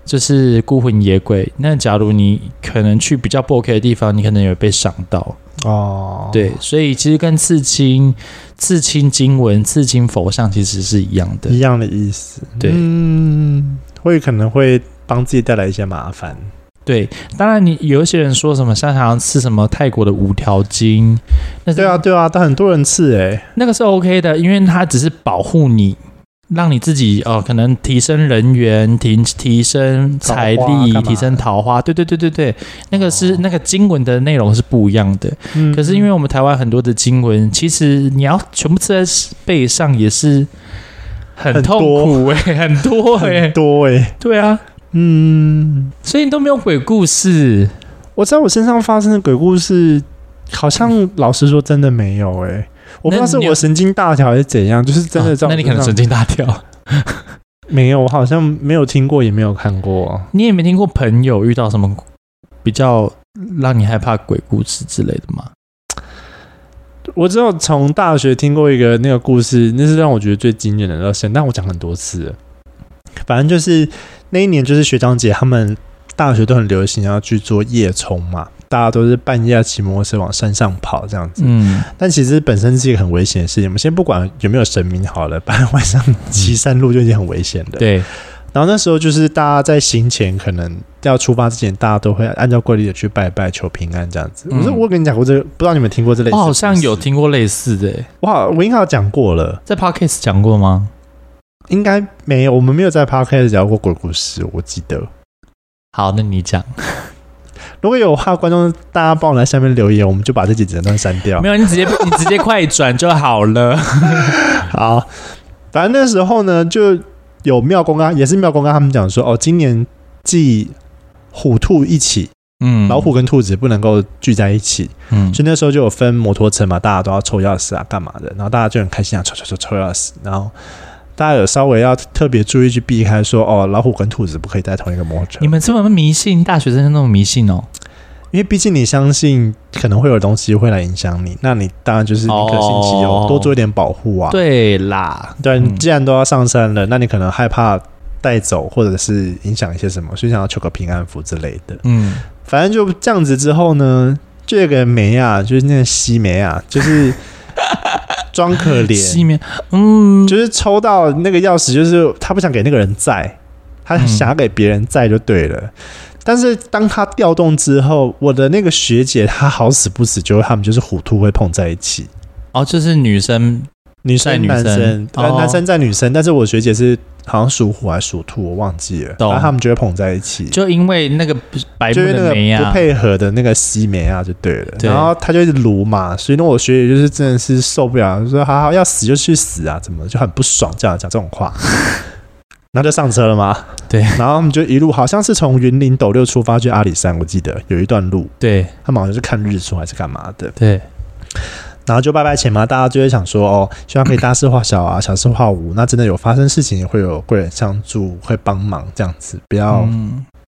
就是孤魂野鬼。那假如你可能去比较不 OK 的地方，你可能也会被伤到。哦，对，所以其实跟刺青、刺青经文、刺青佛像其实是一样的，一样的意思。对，嗯，会可能会。帮自己带来一些麻烦，对，当然你有一些人说什么像好像吃什么泰国的五条经，那对啊对啊，但很多人刺哎，那个是 OK 的，因为它只是保护你，让你自己哦、呃，可能提升人缘，提提升财力，提升桃花，对对对对对，那个是、哦、那个经文的内容是不一样的。嗯，可是因为我们台湾很多的经文，其实你要全部刺在背上也是很痛苦 哎，很多哎，很多哎，对啊。嗯，所以你都没有鬼故事？我在我身上发生的鬼故事，好像老实说真的没有诶、欸。我不知道是我神经大条还是怎样，就是真的、哦。那你可能神经大条，没有，我好像没有听过，也没有看过。你也没听过朋友遇到什么比较让你害怕鬼故事之类的吗？我只有从大学听过一个那个故事，那是让我觉得最惊人的，到现在，但我讲很多次了。反正就是那一年，就是学长姐他们大学都很流行要去做夜冲嘛，大家都是半夜骑摩托车往山上跑这样子。嗯，但其实本身是一个很危险的事情。我们先不管有没有神明好了，半夜晚上骑山路就已经很危险了。对。然后那时候就是大家在行前可能要出发之前，大家都会按照规律的去拜拜求平安这样子。我说我跟你讲过这个，不知道你们听过这类似？我好像有听过类似的。我好，我应该有讲过了，在 Podcast 讲过吗？应该没有，我们没有在 Podcast 讲过鬼故事，我记得。好，那你讲。如果有话，观众大家帮我来下面留言，我们就把这几整段删掉。没有，你直接你直接快转就好了。好，反正那时候呢，就有庙公啊，也是庙公跟他们讲说，哦，今年忌虎兔一起，嗯，老虎跟兔子不能够聚在一起，嗯，所以那时候就有分摩托车嘛，大家都要抽钥匙啊，干嘛的，然后大家就很开心啊，抽抽抽抽钥匙，然后。大家有稍微要特别注意去避开说哦，老虎跟兔子不可以在同一个摩托车。你们这么迷信，大学生那么迷信哦？因为毕竟你相信可能会有东西会来影响你，那你当然就是宁可信其有，多做一点保护啊。对啦，对，你既然都要上山了，那你可能害怕带走或者是影响一些什么，所以想要求个平安符之类的。嗯，反正就这样子之后呢，这个梅啊，就是那个西梅啊，就是。装可怜，嗯，就是抽到那个钥匙，就是他不想给那个人在，他想要给别人在就对了。嗯、但是当他调动之后，我的那个学姐她好死不死，就他们就是虎兔会碰在一起。哦，就是女生。女生、男生，呃，男生在女生，但是我学姐是好像属虎还是属兔，我忘记了。然后他们就会捧在一起，就因为那个白目的梅啊，不配合的那个西梅啊，就对了。然后他就一直撸嘛，所以那我学姐就是真的是受不了，就说好好要死就去死啊，怎么就很不爽这样讲这种话。然后就上车了吗，对。然后我们就一路好像是从云林斗六出发去阿里山，我记得有一段路。对，他们好像是看日出还是干嘛的。对。然后就拜拜前嘛，大家就会想说哦，希望可以大事化小啊，小事化无。那真的有发生事情，也会有贵人相助，会帮忙这样子，不要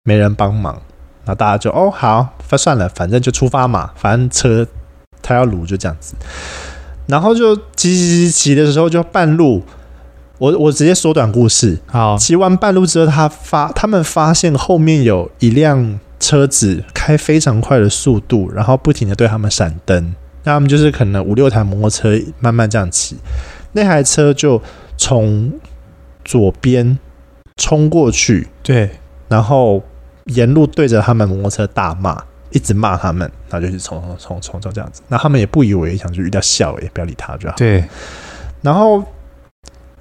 没人帮忙。那大家就哦好，算了，反正就出发嘛，反正车他要撸就这样子。然后就骑骑骑骑的时候，就半路，我我直接缩短故事。好，骑完半路之后，他发他们发现后面有一辆车子开非常快的速度，然后不停的对他们闪灯。那他们就是可能五六台摩托车慢慢这样骑，那台车就从左边冲过去，对，然后沿路对着他们摩托车大骂，一直骂他们，然后就是冲冲冲冲冲这样子。那他们也不以为意，想就遇到笑，也不要理他就好。对，然后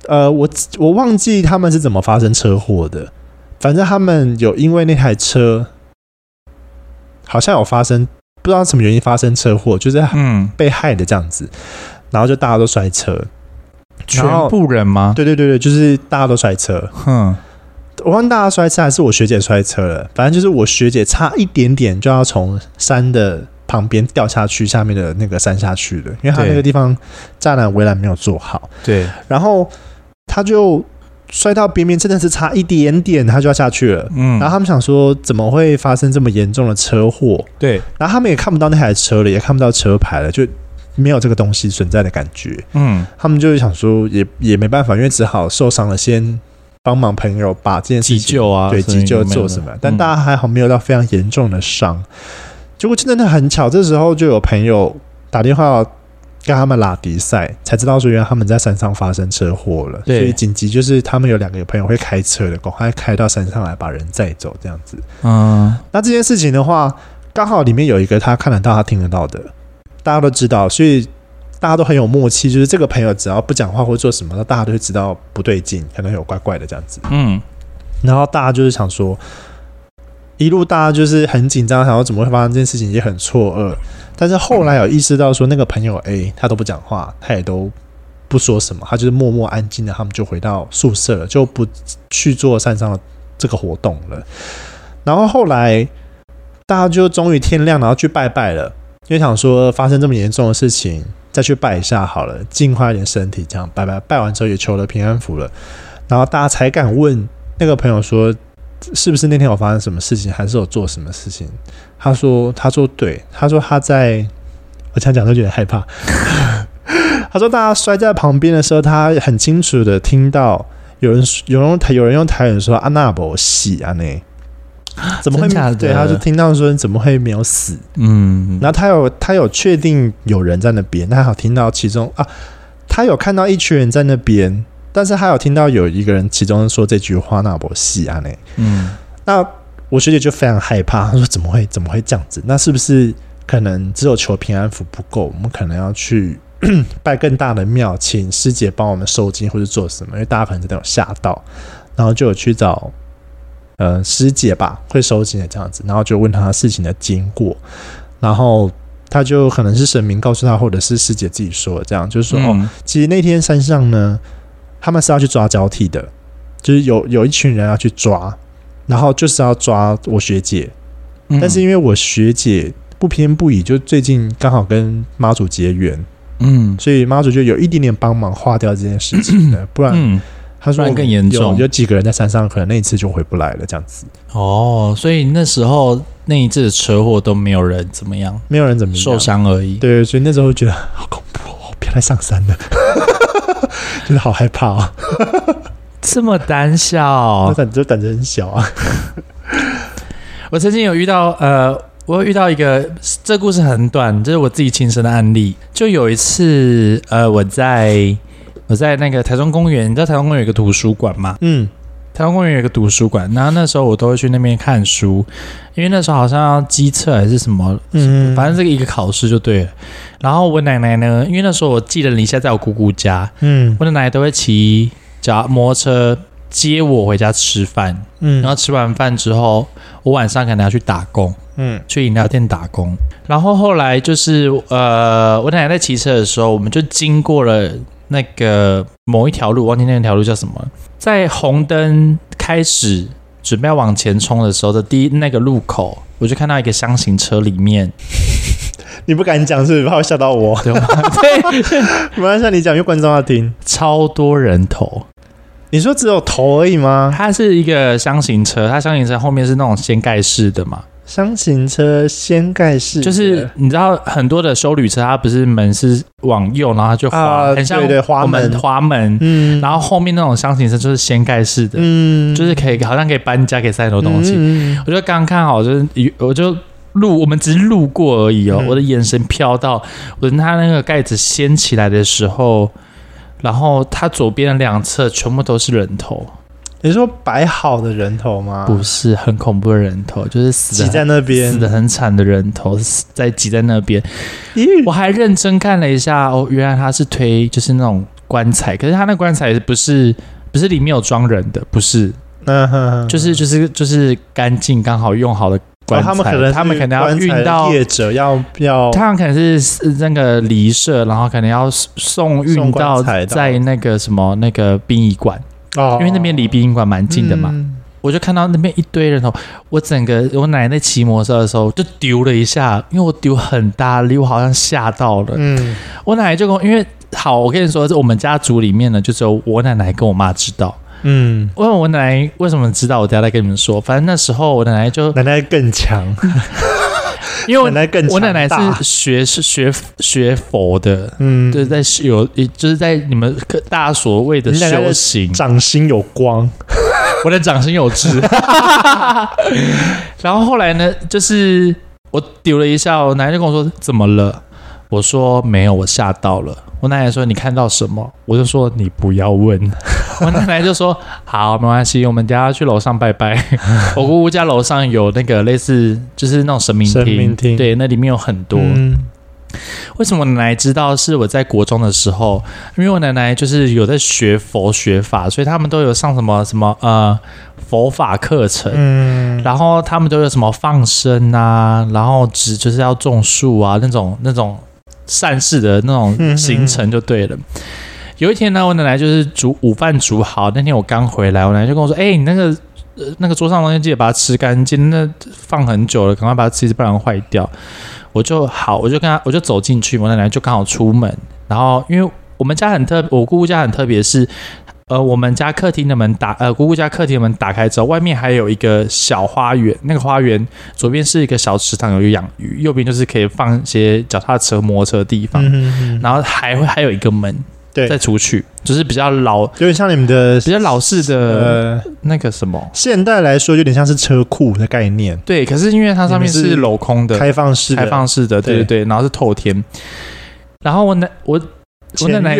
呃，我我忘记他们是怎么发生车祸的，反正他们有因为那台车好像有发生。不知道什么原因发生车祸，就是嗯被害的这样子，嗯、然后就大家都摔车，全部人吗？对对对对，就是大家都摔车。哼，我问大家摔车还是我学姐摔车了？反正就是我学姐差一点点就要从山的旁边掉下去下面的那个山下去了，因为他那个地方栅栏围栏没有做好。对，然后他就摔到边边，真的是差一点点，他就要下去了。嗯，然后他们想说，怎么会发生这么严重的车祸？对，然后他们也看不到那台车了，也看不到车牌了，就没有这个东西存在的感觉。嗯，他们就是想说也，也也没办法，因为只好受伤了，先帮忙朋友把这件事情急救啊，对，急救做什么？但大家还好，没有到非常严重的伤。嗯结果真的很巧，这时候就有朋友打电话跟他们拉迪赛，才知道说原来他们在山上发生车祸了。所以紧急就是他们有两个朋友会开车的，赶快开到山上来把人载走，这样子。嗯，那这件事情的话，刚好里面有一个他看得到、他听得到的，大家都知道，所以大家都很有默契。就是这个朋友只要不讲话或做什么，那大家都会知道不对劲，可能有怪怪的这样子。嗯，然后大家就是想说。一路大家就是很紧张，想要怎么会发生这件事情，也很错愕。但是后来有意识到说，那个朋友 A 他都不讲话，他也都不说什么，他就是默默安静的，他们就回到宿舍了，就不去做山上的这个活动了。然后后来大家就终于天亮，然后去拜拜了，因为想说发生这么严重的事情，再去拜一下好了，净化一点身体，这样拜拜。拜完之后也求了平安符了，然后大家才敢问那个朋友说。是不是那天有发生什么事情，还是有做什么事情？他说：“他说对，他说他在，我讲讲都觉得害怕。他说大家摔在旁边的时候，他很清楚的听到有人有人用台有人用台语说阿纳伯死啊呢？怎么会？对，他就听到说怎么会没有死？嗯，然后他有他有确定有人在那边，他好听到其中啊，他有看到一群人在那边。”但是还有听到有一个人其中说这句话，那不是啊？呢，嗯，那我学姐就非常害怕，她说怎么会怎么会这样子？那是不是可能只有求平安符不够？我们可能要去 拜更大的庙，请师姐帮我们收金或者做什么？因为大家可能真的有吓到，然后就有去找呃师姐吧，会收金的这样子，然后就问他事情的经过，然后他就可能是神明告诉他，或者是师姐自己说的，这样就是说、嗯、哦，其实那天山上呢。他们是要去抓交替的，就是有有一群人要去抓，然后就是要抓我学姐，嗯、但是因为我学姐不偏不倚，就最近刚好跟妈祖结缘，嗯，所以妈祖就有一点点帮忙化掉这件事情的，不然、嗯、他说更严重。有，有几个人在山上，可能那一次就回不来了，这样子。哦，所以那时候那一次的车祸都没有人怎么样，没有人怎么样。受伤而已。对，所以那时候觉得好恐怖哦，别来上山了。就是好害怕哦！这么胆小，胆就胆子很小啊。我曾经有遇到，呃，我有遇到一个，这故事很短，这是我自己亲身的案例。就有一次，呃，我在我在那个台中公园，你知道台中公园有一个图书馆吗？嗯。台湾公园有一个图书馆，然后那时候我都会去那边看书，因为那时候好像要机测还是什么，嗯，反正这个一个考试就对了。然后我奶奶呢，因为那时候我寄了离下在我姑姑家，嗯，我的奶奶都会骑脚摩托车接我回家吃饭，嗯，然后吃完饭之后，我晚上可能要去打工，嗯，去饮料店打工。然后后来就是呃，我奶奶在骑车的时候，我们就经过了。那个某一条路，忘记那条路叫什么，在红灯开始准备要往前冲的时候的第一那个路口，我就看到一个箱型车里面，你不敢讲是不是？怕会吓到我？对，没关系，你讲，因为观众要听。超多人头，你说只有头而已吗？它是一个箱型车，它箱型车后面是那种掀盖式的嘛。厢型车掀盖式，就是你知道很多的修旅车，它不是门是往右，然后它就滑，啊、很像滑门。滑门，嗯，然后后面那种厢型车就是掀盖式的，嗯，就是可以好像可以搬家，可以塞很多东西。嗯、我就刚刚看好，就是我就路，我们只是路过而已哦，嗯、我的眼神飘到，我等它那个盖子掀起来的时候，然后它左边的两侧全部都是人头。你说摆好的人头吗？不是，很恐怖的人头，就是死挤在那边，死的很惨的人头，死在挤在那边。咦我还认真看了一下，哦，原来他是推就是那种棺材，可是他那棺材不是不是里面有装人的，不是，嗯哼，就是就是就是干净刚好用好的棺材。哦、他们可能他们可能要运到业者要要，他们可能是那个离社，然后可能要送运到在那个什么那个殡仪馆。哦，因为那边离殡仪馆蛮近的嘛，嗯、我就看到那边一堆人头，我整个我奶奶骑摩托车的时候就丢了一下，因为我丢很大力，我好像吓到了。嗯，我奶奶就跟我，因为好，我跟你说，这我们家族里面呢，就只有我奶奶跟我妈知道。嗯，问我奶奶为什么知道，我等下再跟你们说。反正那时候我奶奶就奶奶更强。因为我奶奶更我奶奶是学是学学佛的，嗯，就是在有，就是在你们大家所谓的修行，掌心有光，我的掌心有痣。然后后来呢，就是我丢了一下，我奶奶就跟我说：“怎么了？”我说：“没有，我吓到了。”我奶奶说：“你看到什么？”我就说：“你不要问。”我奶奶就说：“ 好，没关系，我们等下去楼上拜拜。我姑姑家楼上有那个类似，就是那种神明厅，对，那里面有很多。嗯、为什么奶奶知道是我在国中的时候？因为我奶奶就是有在学佛学法，所以他们都有上什么什么呃佛法课程。嗯，然后他们都有什么放生啊，然后只就是要种树啊那种那种善事的那种行程就对了。嗯”有一天呢，我奶奶就是煮午饭煮好，那天我刚回来，我奶奶就跟我说：“哎、欸，你那个呃那个桌上东西记得把它吃干净，那放很久了，赶快把它吃，不然坏掉。”我就好，我就跟他，我就走进去，我奶奶就刚好出门，然后因为我们家很特，我姑姑家很特别，是呃我们家客厅的门打，呃姑姑家客厅的门打开之后，外面还有一个小花园，那个花园左边是一个小池塘，有养鱼，右边就是可以放一些脚踏车、摩托车的地方，然后还会还有一个门。对，再出去就是比较老，有点像你们的比较老式的呃那个什么，现代来说有点像是车库的概念。对，可是因为它上面是镂空的，开放式开放式的，对对对，然后是透天。然后我奶我我奶奶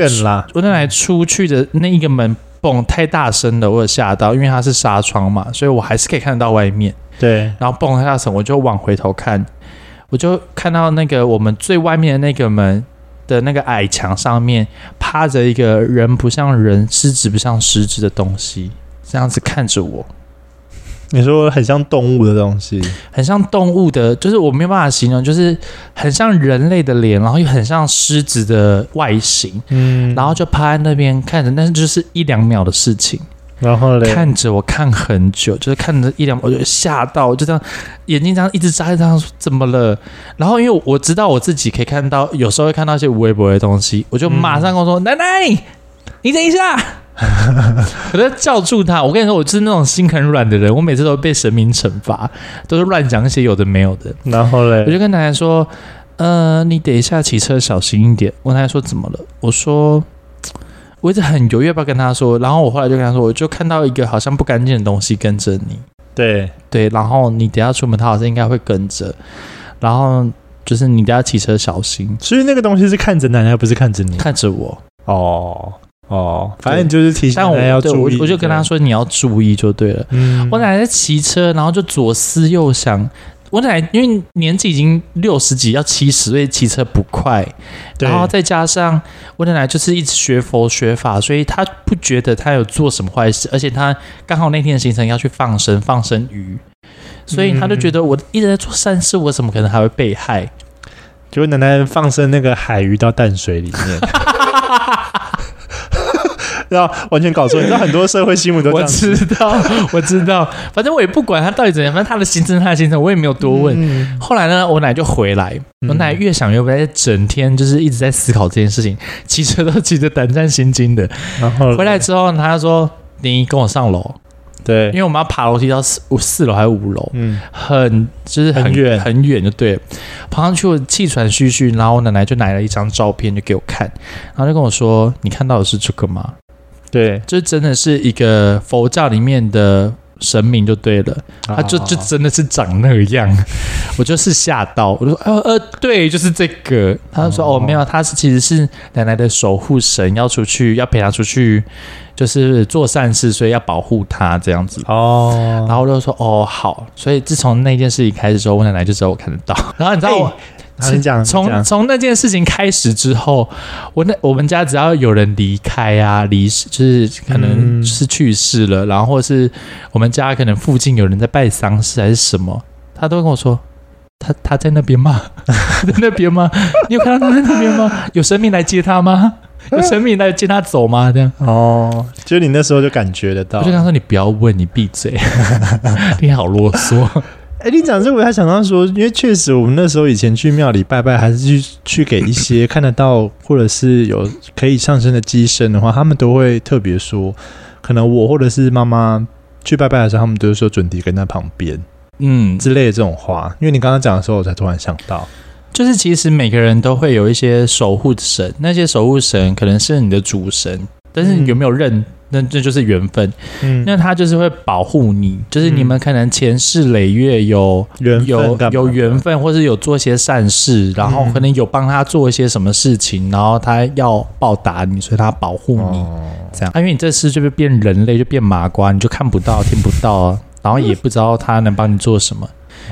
我奶奶出去的那一个门嘣太大声了，我有吓到，因为它是纱窗嘛，所以我还是可以看得到外面。对，然后嘣太大声，我就往回头看，我就看到那个我们最外面的那个门。的那个矮墙上面趴着一个人不像人、狮子不像狮子的东西，这样子看着我。你说很像动物的东西，很像动物的，就是我没有办法形容，就是很像人类的脸，然后又很像狮子的外形，嗯，然后就趴在那边看着，但是就是一两秒的事情。然后嘞，看着我看很久，就是看着一两，我就吓到，就这样眼睛这样一直眨，这样说怎么了？然后因为我知道我自己可以看到，有时候会看到一些微博的东西，我就马上跟我说：“嗯、奶奶，你等一下！” 我在叫住他。我跟你说，我就是那种心很软的人，我每次都被神明惩罚，都是乱讲一些有的没有的。然后嘞，我就跟奶奶说：“呃，你等一下骑车小心一点。”我奶奶说：“怎么了？”我说。我一直很犹豫要不要跟他说，然后我后来就跟他说，我就看到一个好像不干净的东西跟着你，对对，然后你等下出门，他好像应该会跟着，然后就是你等下骑车小心。所以那个东西是看着奶奶，不是看着你，看着我。哦哦，反正就是提醒奶奶要注意。我就跟他说你要注意就对了。嗯，我奶奶在骑车，然后就左思右想。我奶奶因为年纪已经六十几，要七十，所以骑车不快。然后再加上我奶奶就是一直学佛学法，所以她不觉得她有做什么坏事，而且她刚好那天的行程要去放生放生鱼，所以她就觉得我一直在做善事，我怎么可能还会被害？结果奶奶放生那个海鱼到淡水里面。然后完全搞错，你知道很多社会新闻都这样。我知道，我知道，反正我也不管他到底怎样，反正他的行程，他的行程，我也没有多问。嗯、后来呢，我奶就回来，我奶越想越不对，整天就是一直在思考这件事情，骑车都骑得胆战心惊的。然后回来之后，他就说：“你跟我上楼。”对，因为我们要爬楼梯到四五四楼还是五楼，嗯，很就是很远很远就对了。爬上去我气喘吁吁，然后我奶奶就拿了一张照片就给我看，然后就跟我说：“你看到的是这个吗？”对，这真的是一个佛教里面的神明就对了，他就就真的是长那样，我就是吓到，我就说呃呃，对，就是这个。他就说哦，没有，他是其实是奶奶的守护神，要出去要陪他出去，就是做善事，所以要保护他这样子哦。然后我就说哦好，所以自从那件事情开始之后，我奶奶就知道我看得到。然后你知道我。从从从那件事情开始之后，我那我们家只要有人离开啊，离世就是可能是去世了，嗯、然后或是我们家可能附近有人在拜丧事还是什么，他都会跟我说，他他在那边吗？在那边吗？你有看到他在那边吗？有神明来接他吗？有神明来接他走吗？这样哦，就你那时候就感觉得到。我就跟他说：“你不要问，你闭嘴，你好啰嗦。”哎，你讲这个，我还想到说，因为确实我们那时候以前去庙里拜拜，还是去去给一些看得到或者是有可以上升的机身的话，他们都会特别说，可能我或者是妈妈去拜拜的时候，他们都是说准提跟在旁边，嗯之类的这种话。因为你刚刚讲的时候，我才突然想到，就是其实每个人都会有一些守护神，那些守护神可能是你的主神，但是你有没有认？嗯那这就是缘分，嗯，那他就是会保护你，就是你们可能前世累月有缘、嗯、有有缘分，或是有做一些善事，然后可能有帮他做一些什么事情，然后他要报答你，所以他保护你，哦、这样。啊，因为你这次就是变人类，就变麻瓜，你就看不到、听不到，然后也不知道他能帮你做什么，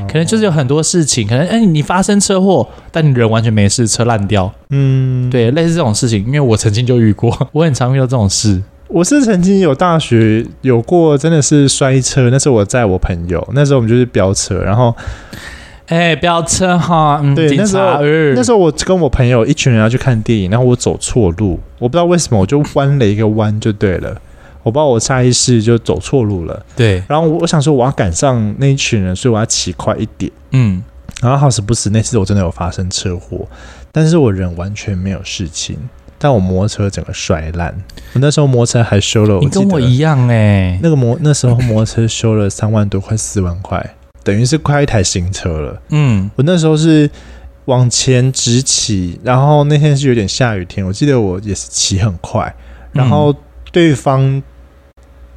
可能就是有很多事情，可能哎，你发生车祸，但你人完全没事，车烂掉，嗯，对，类似这种事情，因为我曾经就遇过，我很常遇到这种事。我是曾经有大学有过，真的是摔车。那时候我载我朋友，那时候我们就是飙车，然后，哎，飙车哈，嗯、对，那时候、嗯、那时候我跟我朋友一群人要去看电影，然后我走错路，我不知道为什么，我就弯了一个弯就对了，我不知道我下意识就走错路了，对，然后我想说我要赶上那一群人，所以我要骑快一点，嗯，然后好死不死那次我真的有发生车祸，但是我人完全没有事情。但我摩托车整个摔烂，我那时候摩托车还修了，你跟我一样哎、欸，那个摩那时候摩托车修了三万多，快四万块，等于是快一台新车了。嗯，我那时候是往前直起，然后那天是有点下雨天，我记得我也是骑很快，然后对方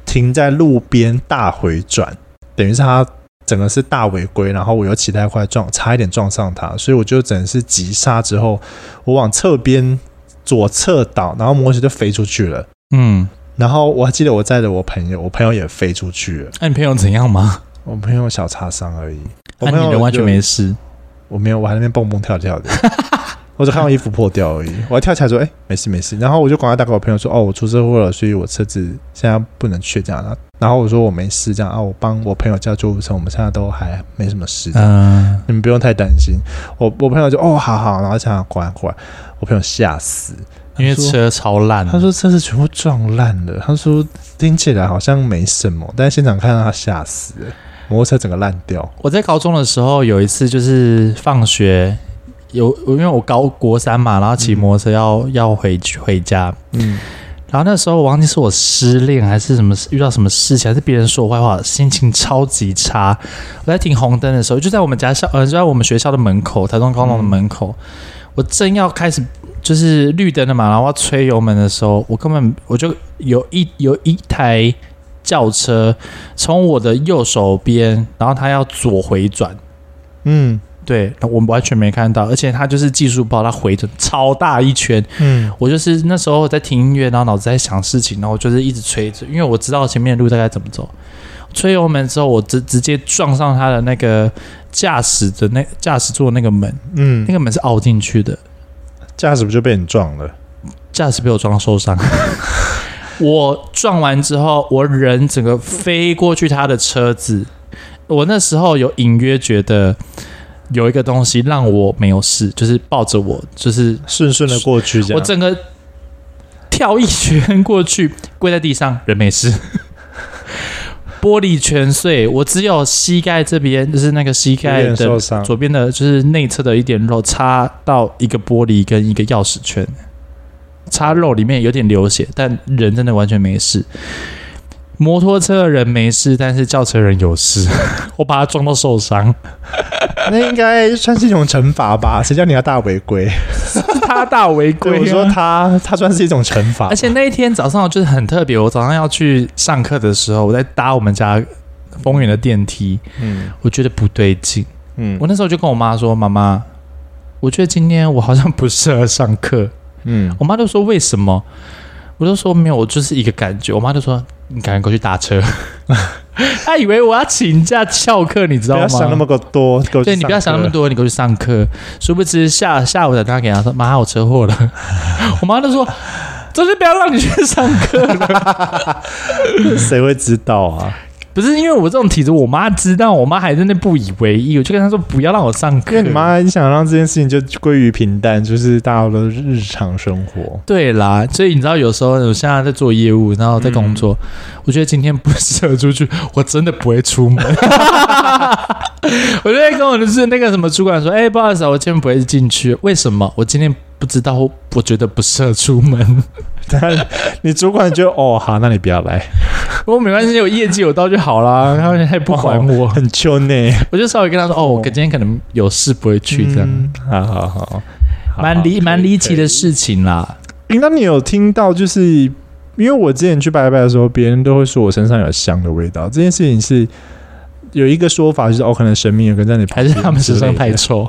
停在路边大回转，等于是他整个是大违规，然后我又骑太快撞，差一点撞上他，所以我就整个是急刹之后，我往侧边。左侧倒，然后摩托车就飞出去了。嗯，然后我还记得我载着我朋友，我朋友也飞出去了。那、啊、你朋友怎样吗？我朋友小擦伤而已。那、啊、你人完全没事？我没有，我还在那边蹦蹦跳跳的。我只看到衣服破掉而已。我还跳起来说：“哎、欸，没事没事。”然后我就赶快打给我朋友说：“哦，我出车祸了，所以我车子现在不能去这样。”然后我说：“我没事这样啊，我帮我朋友叫救护车，我们现在都还没什么事。嗯，你们不用太担心。”我我朋友就：“哦，好好。”然后想过来过来。我朋友吓死，因为车超烂。他说车子全部撞烂了。他说听起来好像没什么，但是现场看到他吓死了，摩托车整个烂掉。我在高中的时候有一次就是放学有，因为我高国三嘛，然后骑摩托车要、嗯、要回去回家。嗯，然后那时候我忘记是我失恋还是什么遇到什么事情，还是别人说我坏话，心情超级差。我在停红灯的时候，就在我们家校呃就在我们学校的门口，台中高中的门口。嗯我正要开始就是绿灯了嘛，然后要吹油门的时候，我根本我就有一有一台轿车从我的右手边，然后他要左回转，嗯，对，我完全没看到，而且他就是技术不好，他回的超大一圈，嗯，我就是那时候在听音乐，然后脑子在想事情，然后就是一直催着，因为我知道前面的路大概怎么走，吹油门之后，我直直接撞上他的那个。驾驶的那驾驶座那个门，嗯，那个门是凹进去的，驾驶不就被你撞了？驾驶被我撞受伤。我撞完之后，我人整个飞过去他的车子。我那时候有隐约觉得有一个东西让我没有事，就是抱着我，就是顺顺的过去。我整个跳一圈过去，跪在地上，人没事。玻璃全碎，我只有膝盖这边，就是那个膝盖的左边的，就是内侧的一点肉插到一个玻璃跟一个钥匙圈，插肉里面有点流血，但人真的完全没事。摩托车的人没事，但是轿车人有事，我把他撞到受伤。那应该算是一种惩罚吧？谁叫你要大违规？他大违规、啊，我说他他算是一种惩罚。而且那一天早上就是很特别，我早上要去上课的时候，我在搭我们家丰原的电梯，嗯，我觉得不对劲，嗯，我那时候就跟我妈说：“妈妈，我觉得今天我好像不适合上课。”嗯，我妈就说：“为什么？”我就说：“没有，我就是一个感觉。”我妈就说。你赶紧过去打车，他以为我要请假翘课，你知道吗？不要想那么多，对，你不要想那么多，你过去上课。殊不知下下午打电话给他说：“妈，我车祸了。”我妈就说：“真是不要让你去上课了。”谁会知道啊？不是因为我这种体质，我妈知道，我妈还在那不以为意，我就跟她说不要让我上课。因为你妈很想让这件事情就归于平淡，就是大家的日常生活。对啦，所以你知道有时候我现在在做业务，然后在工作，嗯、我觉得今天不适合出去，我真的不会出门。我就会跟我的是那个什么主管说，哎、欸，不好意思，我今天不会进去，为什么？我今天。不知道，我觉得不适合出门。但你主管就哦好，那你不要来。我没关系，有业绩有到就好啦。他们还不管我，很秋呢。我就稍微跟他说，哦，我今天可能有事不会去这样。嗯、好好好，蛮离蛮离奇的事情啦。那你有听到？就是因为我之前去拜拜的时候，别人都会说我身上有香的味道。这件事情是有一个说法，就是哦，可能神明有跟在你旁边，还是他们身上太臭。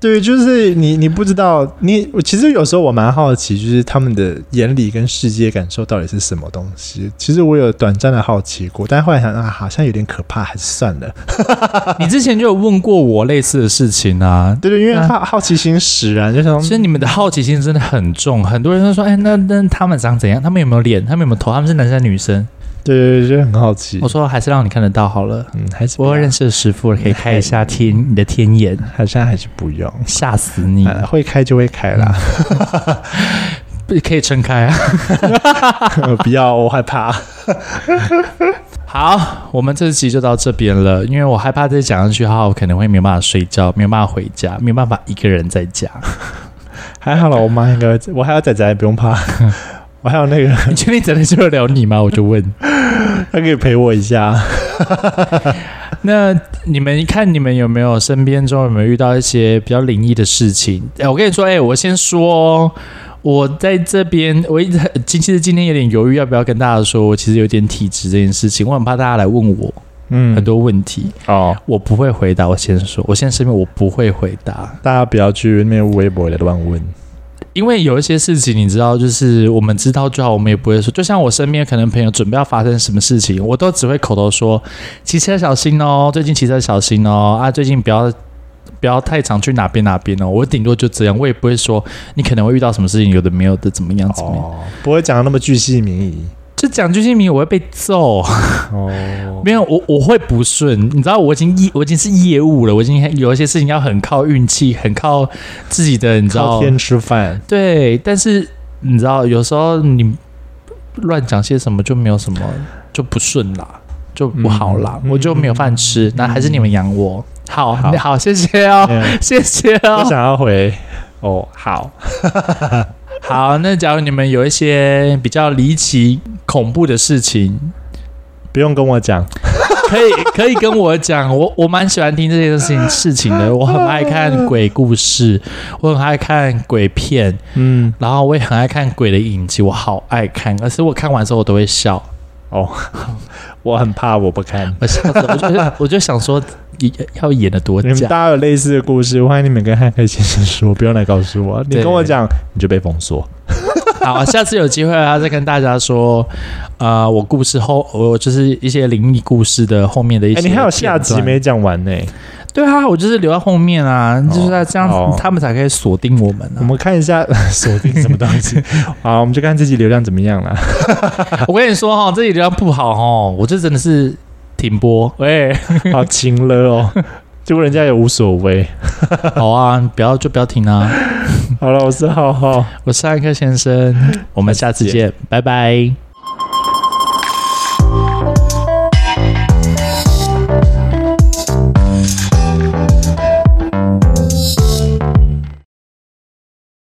对，就是你，你不知道，你其实有时候我蛮好奇，就是他们的眼里跟世界感受到底是什么东西。其实我有短暂的好奇过，但后来想啊，好像有点可怕，还是算了。你之前就有问过我类似的事情啊？对对，因为好好奇心使然，就想。其实你们的好奇心真的很重，很多人都说，哎，那那他们长怎样？他们有没有脸？他们有没有头？他们是男生女生？对对对，就很好奇。我说还是让你看得到好了。嗯，还是我认识的师傅可以开一下天，你的天眼。好像还是不用，吓死你！会开就会开啦，不可以撑开啊！不要，我害怕。好，我们这期就到这边了，因为我害怕再讲下去的话，我可能会没有办法睡觉，没有办法回家，没有办法一个人在家。还好了，我妈应该，我还有仔仔，不用怕。我还有那个，你确定真的就聊你吗？我就问，他可以陪我一下。那你们看，你们有没有身边中有没有遇到一些比较灵异的事情？哎、欸，我跟你说，哎、欸，我先说，我在这边，我一直很，其实今天有点犹豫，要不要跟大家说，我其实有点体质这件事情，我很怕大家来问我，嗯，很多问题哦，我不会回答。我先说，我现在身边我不会回答，大家不要去那边微博的乱问。因为有一些事情，你知道，就是我们知道最好，我们也不会说。就像我身边可能朋友准备要发生什么事情，我都只会口头说：“骑车小心哦，最近骑车小心哦，啊，最近不要不要太常去哪边哪边哦。”我顶多就这样，我也不会说你可能会遇到什么事情，有的没有的，怎么样怎么样，不会讲的那么巨细靡遗。就讲句姓名，我会被揍。哦，没有，我我会不顺。你知道，我已经业，我已经是业务了，我已经有一些事情要很靠运气，很靠自己的，你知道，靠天吃饭。对，但是你知道，有时候你乱讲些什么，就没有什么就不顺啦，就不好啦，嗯、我就没有饭吃。那、嗯、还是你们养我。好，好，好，谢谢哦，嗯、谢谢哦。我想要回哦，好。好，那假如你们有一些比较离奇、恐怖的事情，不用跟我讲，可以可以跟我讲，我我蛮喜欢听这些事情事情的，我很爱看鬼故事，我很爱看鬼片，嗯，然后我也很爱看鬼的影集，我好爱看，而且我看完之后我都会笑。哦，我很怕，我不看，我笑死，我就我就想说。要演的多假？你们大家有类似的故事，欢迎你们跟汉克先生说，不用来告诉我。你跟我讲，你就被封锁。好，下次有机会啊，再跟大家说。呃，我故事后，我就是一些灵异故事的后面的一些。你还有下集没讲完呢？对啊，我就是留在后面啊，就是在这样，他们才可以锁定我们。我们看一下 锁定什么东西。好，我们就看自己流量怎么样了。我跟你说哈，这集流量不好哈，我这真的是。停播，喂，好轻了哦，结果人家也无所谓。好啊，不要就不要停啊。好了，我是浩浩，我是艾克先生，我们下次见，拜拜。